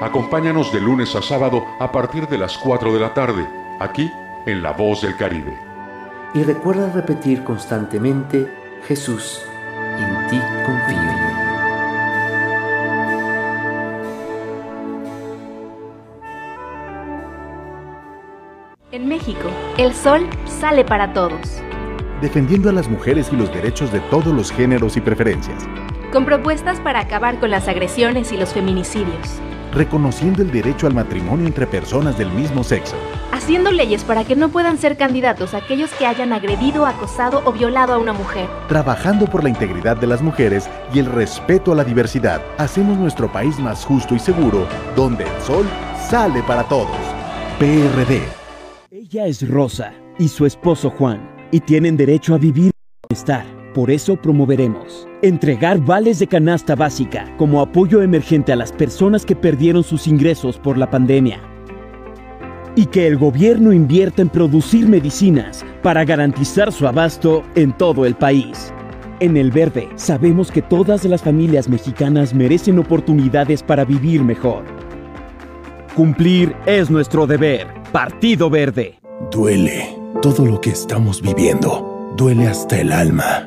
Acompáñanos de lunes a sábado a partir de las 4 de la tarde, aquí en La Voz del Caribe.
Y recuerda repetir constantemente, Jesús, en ti confío.
En México, el sol sale para todos.
Defendiendo a las mujeres y los derechos de todos los géneros y preferencias.
Con propuestas para acabar con las agresiones y los feminicidios.
Reconociendo el derecho al matrimonio entre personas del mismo sexo.
Haciendo leyes para que no puedan ser candidatos aquellos que hayan agredido, acosado o violado a una mujer.
Trabajando por la integridad de las mujeres y el respeto a la diversidad, hacemos nuestro país más justo y seguro, donde el sol sale para todos. PRD.
Ella es Rosa y su esposo Juan, y tienen derecho a vivir y estar. Por eso promoveremos entregar vales de canasta básica como apoyo emergente a las personas que perdieron sus ingresos por la pandemia. Y que el gobierno invierta en producir medicinas para garantizar su abasto en todo el país. En El Verde sabemos que todas las familias mexicanas merecen oportunidades para vivir mejor. Cumplir es nuestro deber. Partido Verde.
Duele todo lo que estamos viviendo. Duele hasta el alma.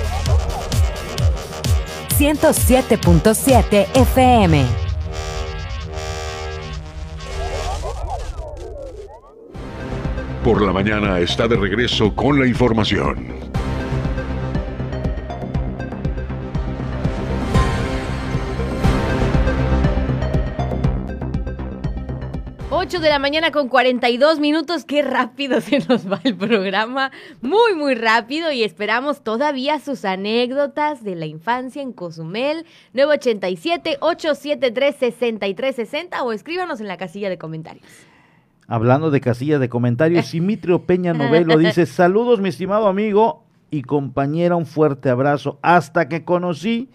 107.7 FM.
Por la mañana está de regreso con la información.
De la mañana con 42 minutos. Qué rápido se nos va el programa. Muy, muy rápido. Y esperamos todavía sus anécdotas de la infancia en Cozumel. 987-873-6360 o escríbanos en la casilla de comentarios.
Hablando de casilla de comentarios, Simitrio Peña Novelo dice: Saludos, mi estimado amigo y compañera, un fuerte abrazo. Hasta que conocí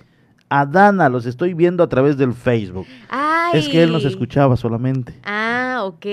a Dana, los estoy viendo a través del Facebook.
Ay.
Es que él nos escuchaba solamente.
Ah, ok,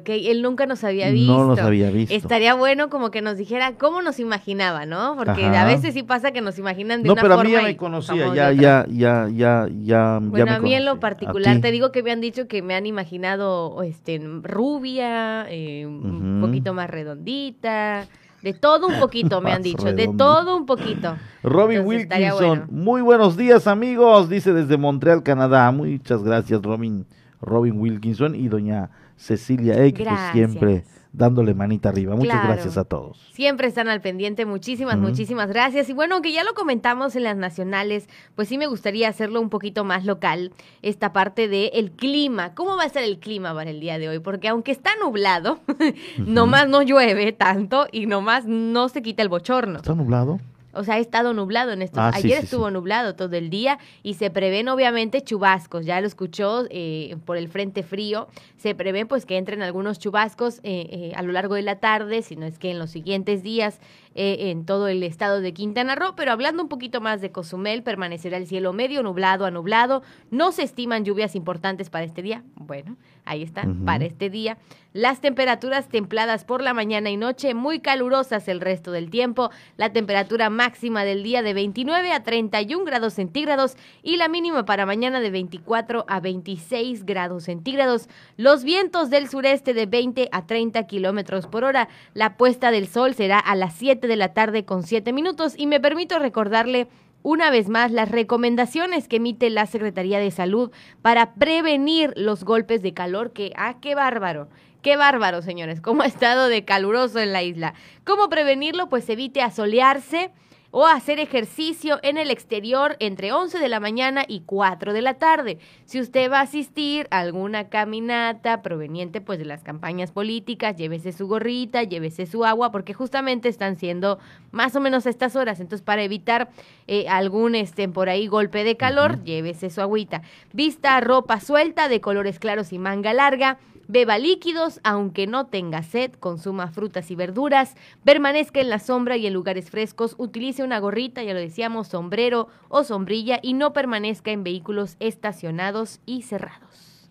ok. Él nunca nos había visto.
No nos había visto.
Estaría bueno como que nos dijera cómo nos imaginaba, ¿no? Porque
Ajá.
a veces sí pasa que nos imaginan de
No,
una
pero a
forma.
mí ya me conocía, ya, ya, ya, ya, ya, ya
Bueno,
me
a mí en lo particular,
ti?
te digo que me han dicho que me han imaginado este, rubia, eh, un poquito más redondita, de todo un poquito me han dicho, de todo un poquito.
Robin
Entonces,
Wilkinson,
bueno.
muy buenos días amigos, dice desde Montreal, Canadá. Muchas gracias Robin, Robin Wilkinson y doña Cecilia X,
Gracias.
siempre dándole manita arriba. Muchas
Claro.
gracias a todos.
Siempre están al pendiente, muchísimas, muchísimas gracias. Y bueno, aunque ya lo comentamos en las nacionales, pues sí me gustaría hacerlo un poquito más local, esta parte de el clima. ¿Cómo va a ser el clima para el día de hoy? Porque aunque está nublado, nomás no llueve tanto y nomás no se quita el bochorno.
¿Está nublado?
O sea, ha estado nublado en estos.
Ah,
Ayer
sí,
estuvo nublado todo el día y se prevén obviamente chubascos. Ya lo escuchó eh, por el frente frío. Se prevé pues que entren algunos chubascos eh, eh, a lo largo de la tarde, si no es que en los siguientes días eh, en todo el estado de Quintana Roo. Pero hablando un poquito más de Cozumel, permanecerá el cielo medio nublado a nublado. No se estiman lluvias importantes para este día. Bueno, ahí está, para este día. Las temperaturas templadas por la mañana y noche, muy calurosas el resto del tiempo. La temperatura máxima del día de 29 a 31 grados centígrados y la mínima para mañana de 24 a 26 grados centígrados. Los vientos del sureste de 20 a 30 kilómetros por hora. La puesta del sol será a las 7 de la tarde con 7 minutos y me permito recordarle una vez más las recomendaciones que emite la Secretaría de Salud para prevenir los golpes de calor que, ah, qué bárbaro. Qué bárbaro, señores, cómo ha estado de caluroso en la isla. ¿Cómo prevenirlo? Pues evite asolearse, o hacer ejercicio en el exterior entre 11 de la mañana y 4 de la tarde. Si usted va a asistir a alguna caminata proveniente pues de las campañas políticas, llévese su gorrita, llévese su agua, porque justamente están siendo más o menos estas horas. Entonces, para evitar eh, algún este, por ahí golpe de calor, llévese su agüita. Vista ropa suelta de colores claros y manga larga Beba líquidos, aunque no tenga sed, consuma frutas y verduras, permanezca en la sombra y en lugares frescos, utilice una gorrita, ya lo decíamos, sombrero o sombrilla y no permanezca en vehículos estacionados y cerrados.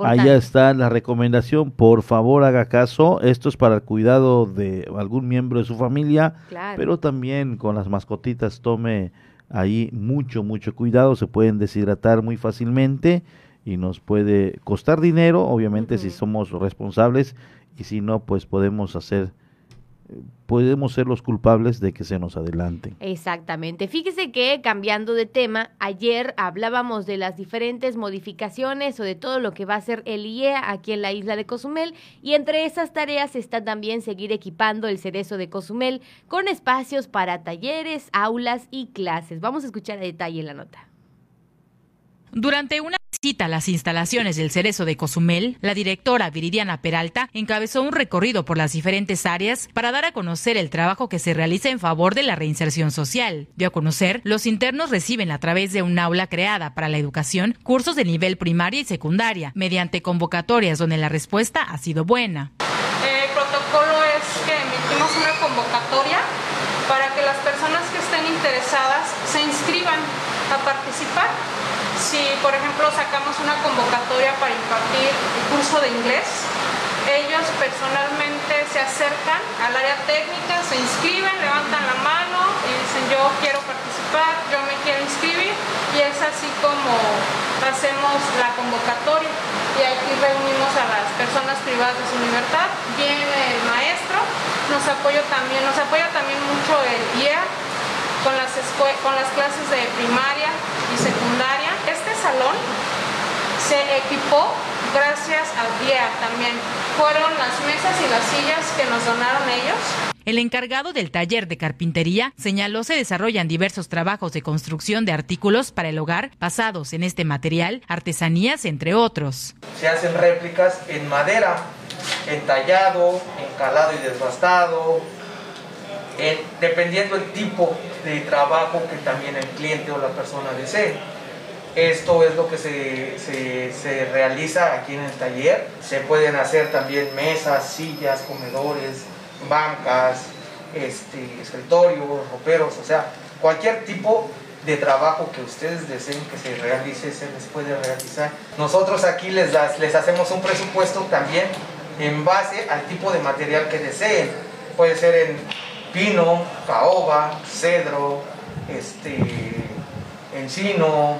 Ahí está la recomendación, por favor haga caso, esto es para el cuidado de algún miembro de su familia, pero también con las mascotitas tome ahí mucho, mucho cuidado, se pueden deshidratar muy fácilmente y nos puede costar dinero, obviamente si somos responsables y si no, pues podemos hacer podemos ser los culpables de que se nos adelante.
Exactamente. Fíjese que cambiando de tema, ayer hablábamos de las diferentes modificaciones o de todo lo que va a ser el IEA aquí en la isla de Cozumel y entre esas tareas está también seguir equipando el cerezo de Cozumel con espacios para talleres, aulas y clases. Vamos a escuchar a detalle la nota.
Durante una visita a las instalaciones del Cerezo de Cozumel, la directora Viridiana Peralta encabezó un recorrido por las diferentes áreas para dar a conocer el trabajo que se realiza en favor de la reinserción social. Dio a conocer, los internos reciben a través de un aula creada para la educación cursos de nivel primaria y secundaria, mediante convocatorias donde la respuesta ha sido buena.
El protocolo es que emitimos una convocatoria para que las personas que estén interesadas se inscriban a participar si, por ejemplo, sacamos una convocatoria para impartir el curso de inglés, ellos personalmente se acercan al área técnica, se inscriben, levantan la mano y dicen yo quiero participar, yo me quiero inscribir y es así como hacemos la convocatoria. Y aquí reunimos a las personas privadas de su libertad, viene el maestro, nos apoya también, nos apoya también mucho el IEA con las, con las clases de primaria y secundaria. Este salón se equipó gracias al día también. Fueron las mesas y las sillas que nos donaron ellos.
El encargado del taller de carpintería señaló se desarrollan diversos trabajos de construcción de artículos para el hogar basados en este material, artesanías, entre otros.
Se hacen réplicas en madera, entallado, encalado y desbastado, dependiendo el tipo de trabajo que también el cliente o la persona desee. Esto es lo que se, se, realiza aquí en el taller. Se pueden hacer también mesas, sillas, comedores, bancas, este, escritorios, roperos, o sea, cualquier tipo de trabajo que ustedes deseen que se realice, se les puede realizar. Nosotros aquí les, les hacemos un presupuesto también en base al tipo de material que deseen. Puede ser en pino, caoba, cedro, este, encino,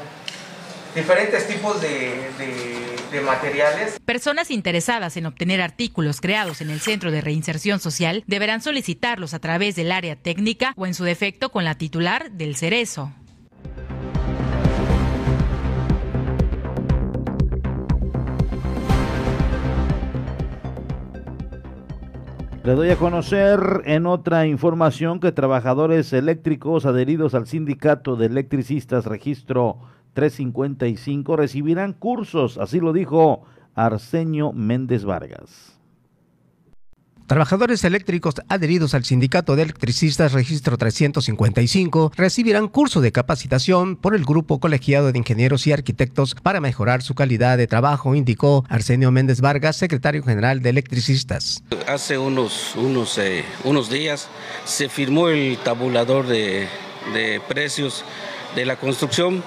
diferentes tipos de, de, materiales.
Personas interesadas en obtener artículos creados en el Centro de Reinserción Social deberán solicitarlos a través del área técnica o en su defecto con la titular del Cerezo.
Le doy a conocer en otra información que trabajadores eléctricos adheridos al sindicato de electricistas registro 355 recibirán cursos, así lo dijo Arsenio Méndez Vargas.
Trabajadores eléctricos adheridos al Sindicato de Electricistas Registro 355 recibirán curso de capacitación por el Grupo Colegiado de Ingenieros y Arquitectos para mejorar su calidad de trabajo, indicó Arsenio Méndez Vargas, secretario general de Electricistas.
Hace unos, unos, eh, unos días se firmó el tabulador de, precios de la construcción.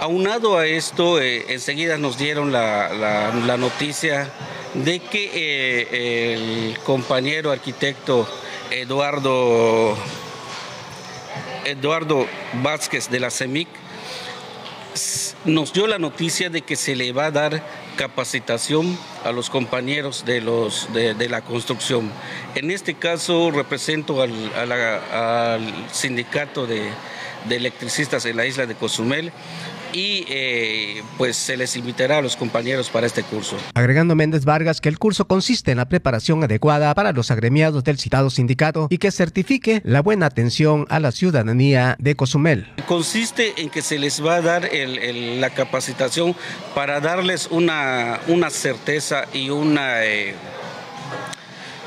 Aunado a esto, eh, enseguida nos dieron la, la noticia de que eh, el compañero arquitecto Eduardo Eduardo Vázquez de la CEMIC nos dio la noticia de que se le va a dar capacitación a los compañeros de, los, de, la construcción. En este caso represento al, al sindicato de, de electricistas en la isla de Cozumel y eh, pues se les invitará a los compañeros para este curso.
Agregando Méndez Vargas que el curso consiste en la preparación adecuada para los agremiados del citado sindicato y que certifique la buena atención a la ciudadanía de Cozumel.
Consiste en que se les va a dar la capacitación para darles una, una certeza y una... Eh,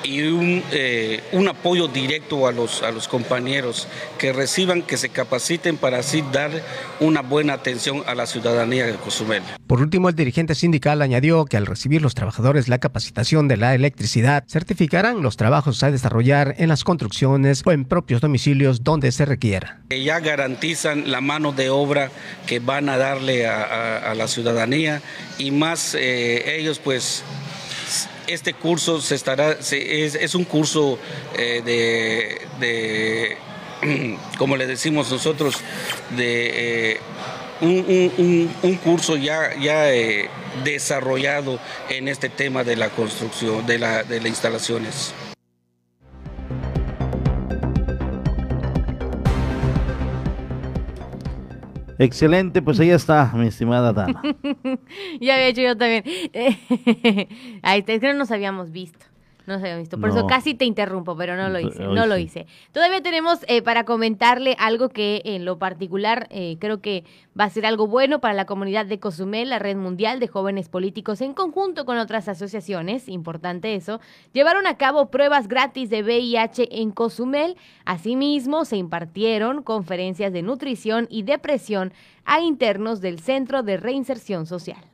y un, eh, un, apoyo directo a los, a los compañeros que reciban, que se capaciten para así dar una buena atención a la ciudadanía de Cozumel.
Por último, el dirigente sindical añadió que al recibir los trabajadores la capacitación de la electricidad, certificarán los trabajos a desarrollar en las construcciones o en propios domicilios donde se requiera.
Ya garantizan la mano de obra que van a darle a, la ciudadanía y más eh, ellos pues este curso se estará, es, un curso eh, de, como le decimos nosotros, de eh, un, curso ya, ya eh, desarrollado en este tema de la construcción, de, la, de las instalaciones.
Excelente, pues ahí está, mi estimada Dana.
ya había hecho yo también. Ahí está, es que no nos habíamos visto. No se había visto. Por eso casi te interrumpo, pero no lo hice. No lo hice. Todavía tenemos eh, para comentarle algo que en lo particular eh, creo que va a ser algo bueno para la comunidad de Cozumel, la Red Mundial de Jóvenes Políticos, en conjunto con otras asociaciones, importante eso, llevaron a cabo pruebas gratis de VIH en Cozumel. Asimismo, se impartieron conferencias de nutrición y depresión a internos del Centro de Reinserción Social.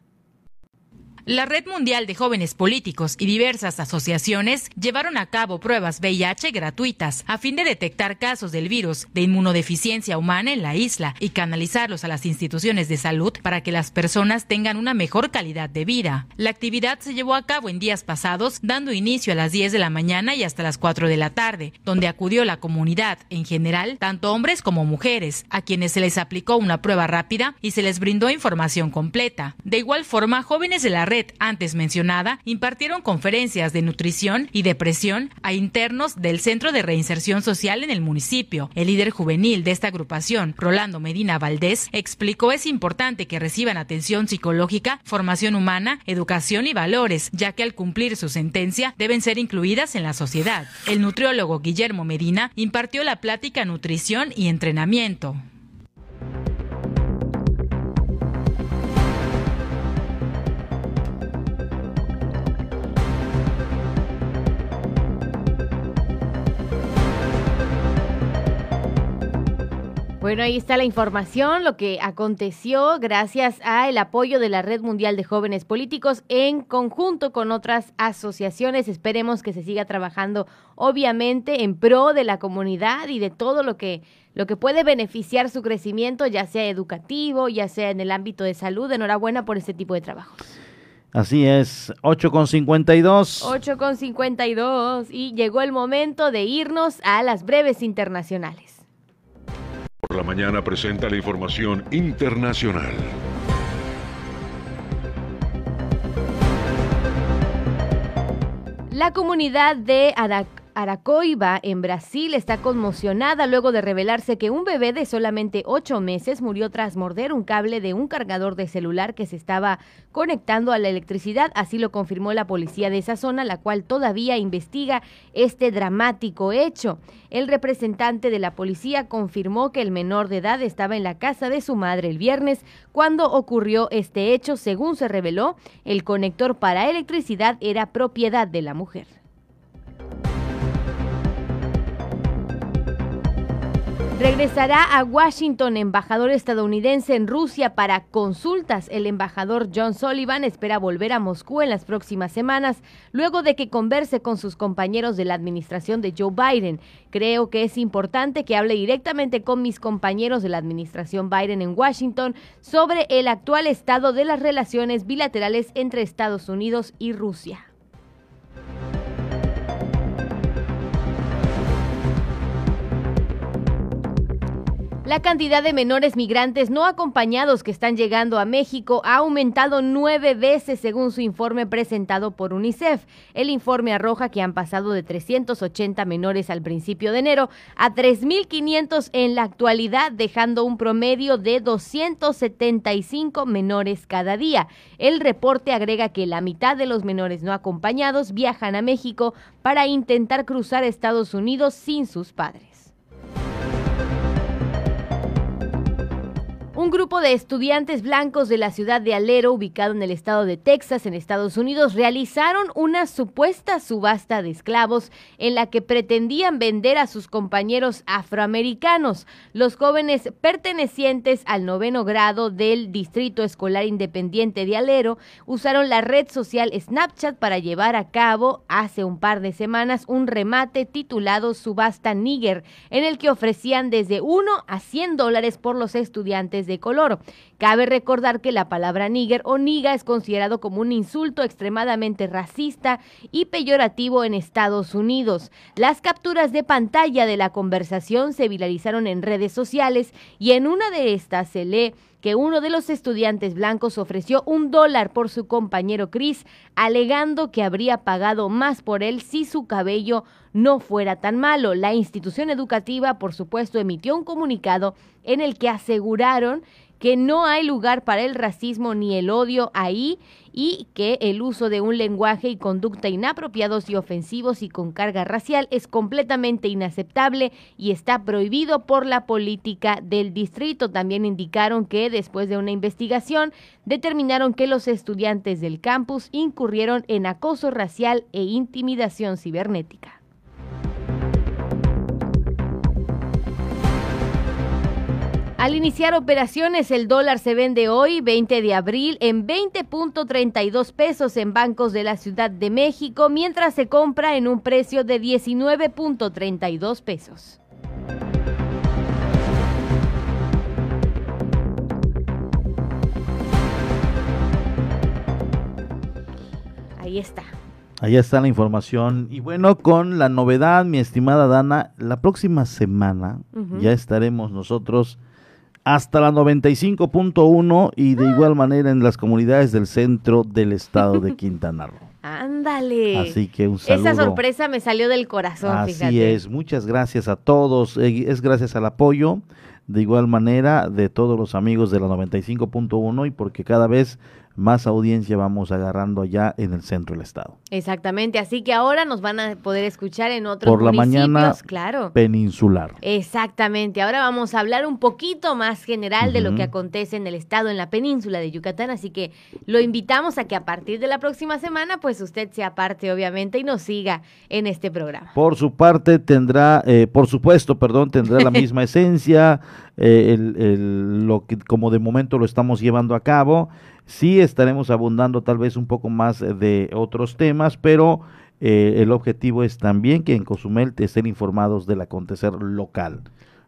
La Red Mundial de Jóvenes Políticos y diversas asociaciones llevaron a cabo pruebas VIH gratuitas a fin de detectar casos del virus de inmunodeficiencia humana en la isla y canalizarlos a las instituciones de salud para que las personas tengan una mejor calidad de vida. La actividad se llevó a cabo en días pasados, dando inicio a las 10 de la mañana y hasta las 4 de la tarde, donde acudió la comunidad en general, tanto hombres como mujeres, a quienes se les aplicó una prueba rápida y se les brindó información completa. De igual forma, jóvenes de la red antes mencionada impartieron conferencias de nutrición y depresión a internos del Centro de Reinserción Social en el municipio. El líder juvenil de esta agrupación, Rolando Medina Valdés, explicó es importante que reciban atención psicológica, formación humana, educación y valores, ya que al cumplir su sentencia deben ser incluidas en la sociedad. El nutriólogo Guillermo Medina impartió la plática Nutrición y Entrenamiento.
Bueno, ahí está la información, lo que aconteció gracias al apoyo de la Red Mundial de Jóvenes Políticos en conjunto con otras asociaciones. Esperemos que se siga trabajando, obviamente, en pro de la comunidad y de todo lo que lo que puede beneficiar su crecimiento, ya sea educativo, ya sea en el ámbito de salud. Enhorabuena por este tipo de trabajo.
Así es, 8 con 52.
8 con 52 y llegó el momento de irnos a las breves internacionales.
Por la mañana presenta la información internacional.
La comunidad de Adac Aracoiba, en Brasil, está conmocionada luego de revelarse que un bebé de solamente ocho meses murió tras morder un cable de un cargador de celular que se estaba conectando a la electricidad. Así lo confirmó la policía de esa zona, la cual todavía investiga este dramático hecho. El representante de la policía confirmó que el menor de edad estaba en la casa de su madre el viernes cuando ocurrió este hecho. Según se reveló, el conector para electricidad era propiedad de la mujer. Regresará a Washington, embajador estadounidense en Rusia para consultas. El embajador John Sullivan espera volver a Moscú en las próximas semanas, luego de que converse con sus compañeros de la administración de Joe Biden. Creo que es importante que hable directamente con mis compañeros de la administración Biden en Washington sobre el actual estado de las relaciones bilaterales entre Estados Unidos y Rusia. La cantidad de menores migrantes no acompañados que están llegando a México ha aumentado nueve veces según su informe presentado por UNICEF. El informe arroja que han pasado de 380 menores al principio de enero a 3.500 en la actualidad, dejando un promedio de 275 menores cada día. El reporte agrega que la mitad de los menores no acompañados viajan a México para intentar cruzar Estados Unidos sin sus padres. Un grupo de estudiantes blancos de la ciudad de Alero, ubicado en el estado de Texas, en Estados Unidos, realizaron una supuesta subasta de esclavos en la que pretendían vender a sus compañeros afroamericanos. Los jóvenes pertenecientes al noveno grado del Distrito Escolar Independiente de Alero usaron la red social Snapchat para llevar a cabo hace un par de semanas un remate titulado Subasta Níger, en el que ofrecían desde 1 a 100 dólares por los estudiantes de color. Cabe recordar que la palabra níger o niga es considerado como un insulto extremadamente racista y peyorativo en Estados Unidos. Las capturas de pantalla de la conversación se viralizaron en redes sociales y en una de estas se lee que uno de los estudiantes blancos ofreció un dólar por su compañero Chris, alegando que habría pagado más por él si su cabello no fuera tan malo. La institución educativa, por supuesto, emitió un comunicado en el que aseguraron que no hay lugar para el racismo ni el odio ahí y que el uso de un lenguaje y conducta inapropiados y ofensivos y con carga racial es completamente inaceptable y está prohibido por la política del distrito. También indicaron que después de una investigación determinaron que los estudiantes del campus incurrieron en acoso racial e intimidación cibernética. Al iniciar operaciones, el dólar se vende hoy, 20 de abril, en 20.32 pesos en bancos de la Ciudad de México, mientras se compra en un precio de 19.32 pesos. Ahí está.
Ahí está la información. Y bueno, con la novedad, mi estimada Dana, la próxima semana ya estaremos nosotros hasta la 95.1 y de igual manera en las comunidades del centro del estado de Quintana Roo.
Ándale.
Así que un saludo.
Esa sorpresa me salió del corazón,
Así
fíjate.
es, muchas gracias a todos. eh, Es gracias al apoyo, de igual manera, de todos los amigos de la 95.1 y porque cada vez más audiencia vamos agarrando allá en el centro del estado.
Exactamente, así que ahora nos van a poder escuchar en otros
Por la
municipios,
mañana
claro.
peninsular.
Exactamente, ahora vamos a hablar un poquito más general de lo que acontece en el estado, en la península de Yucatán, así que lo invitamos a que a partir de la próxima semana, pues usted sea parte, obviamente, y nos siga en este programa.
Por su parte tendrá, eh, por supuesto, perdón, tendrá la misma esencia, eh, el- el- lo que como de momento lo estamos llevando a cabo. Sí estaremos abundando tal vez un poco más eh, de otros temas, pero eh, el objetivo es también que en Cozumel te estén informados del acontecer local.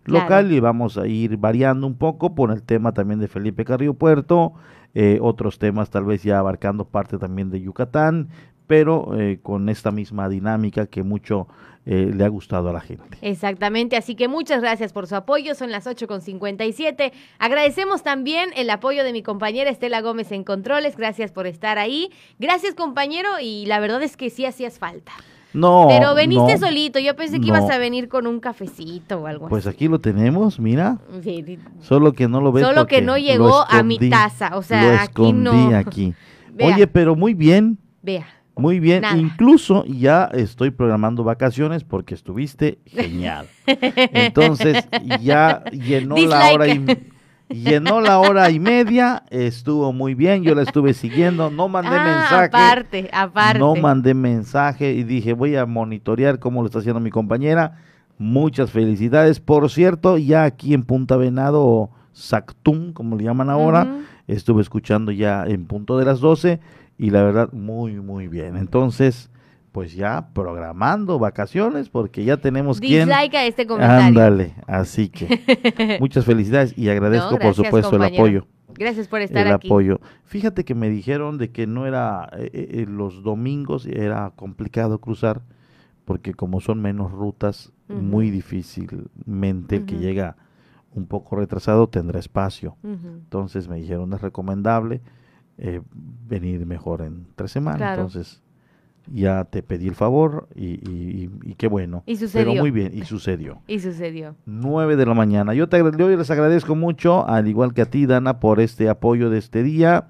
Claro.
Local y vamos a ir variando un poco por el tema también de Felipe Carrillo Puerto, eh, otros temas tal vez ya abarcando parte también de Yucatán, pero eh, con esta misma dinámica que mucho eh, le ha gustado a la gente.
Exactamente, así que muchas gracias por su apoyo, son las 8.57. Agradecemos también el apoyo de mi compañera Estela Gómez en Controles, gracias por estar ahí. Gracias compañero y la verdad es que sí hacías falta.
No,
Pero veniste
no,
solito, yo pensé que
no.
ibas a venir con un cafecito o algo
Pues aquí lo tenemos, mira,
así. Sí,
solo que no lo ves.
Solo que no llegó a mi taza, o sea,
lo
aquí
escondí
no.
aquí.
Vea.
Oye, pero muy bien,
Vea.
Muy bien.
Nada.
Incluso ya estoy programando vacaciones porque estuviste genial. Entonces ya llenó la hora y llenó la hora y media, estuvo muy bien, yo la estuve siguiendo, no mandé
Ah,
mensaje.
aparte, aparte.
No mandé mensaje y dije, voy a monitorear cómo lo está haciendo mi compañera. Muchas felicidades. Por cierto, ya aquí en Punta Venado, o Sactum, como le llaman ahora, estuve escuchando ya en punto de las 12 y la verdad, muy, muy bien. Entonces, pues ya programando vacaciones porque ya tenemos quien...
Dislike a este comentario.
Ándale, así que muchas felicidades y agradezco
No,
por supuesto el apoyo
Gracias por estar
el
aquí.
apoyo. Fíjate que me dijeron de que no era eh, eh, los domingos era complicado cruzar porque como son menos rutas, muy difícilmente el que llega un poco retrasado tendrá espacio. Entonces me dijeron es recomendable eh, venir mejor en tres semanas.
Claro.
Entonces ya te pedí el favor y, y- y- y qué bueno.
Y
Pero
sucedió.
muy bien, y sucedió.
Y sucedió.
9 de la mañana. Yo, te, yo les agradezco mucho, al igual que a ti, Dana, por este apoyo de este día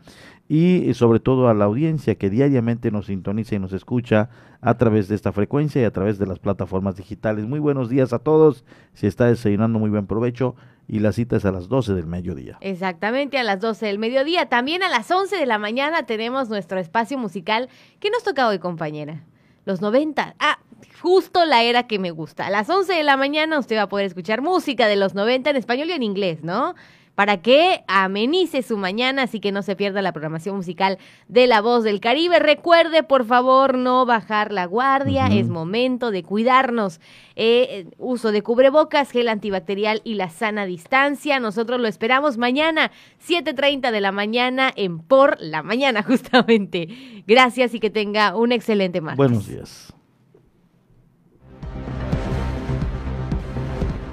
y eh, sobre todo a la audiencia que diariamente nos sintoniza y nos escucha a través de esta frecuencia y a través de las plataformas digitales. Muy buenos días a todos. Si está desayunando, muy buen provecho. Y la cita es a las 12 del mediodía.
Exactamente, a las 12 del mediodía. También a las 11 de la mañana tenemos nuestro espacio musical. ¿Qué nos toca hoy, compañera? Los 90. Ah, justo la era que me gusta. A las 11 de la mañana usted va a poder escuchar música de los 90 en español y en inglés, ¿no? Para que amenice su mañana, así que no se pierda la programación musical de La Voz del Caribe. Recuerde, por favor, no bajar la guardia. Es momento de cuidarnos. Eh, eh, uso de cubrebocas, gel antibacterial y la sana distancia. Nosotros lo esperamos mañana, 7.30 de la mañana en Por la Mañana, justamente. Gracias y que tenga un excelente martes.
Buenos días.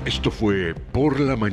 Esto fue Por la Mañana.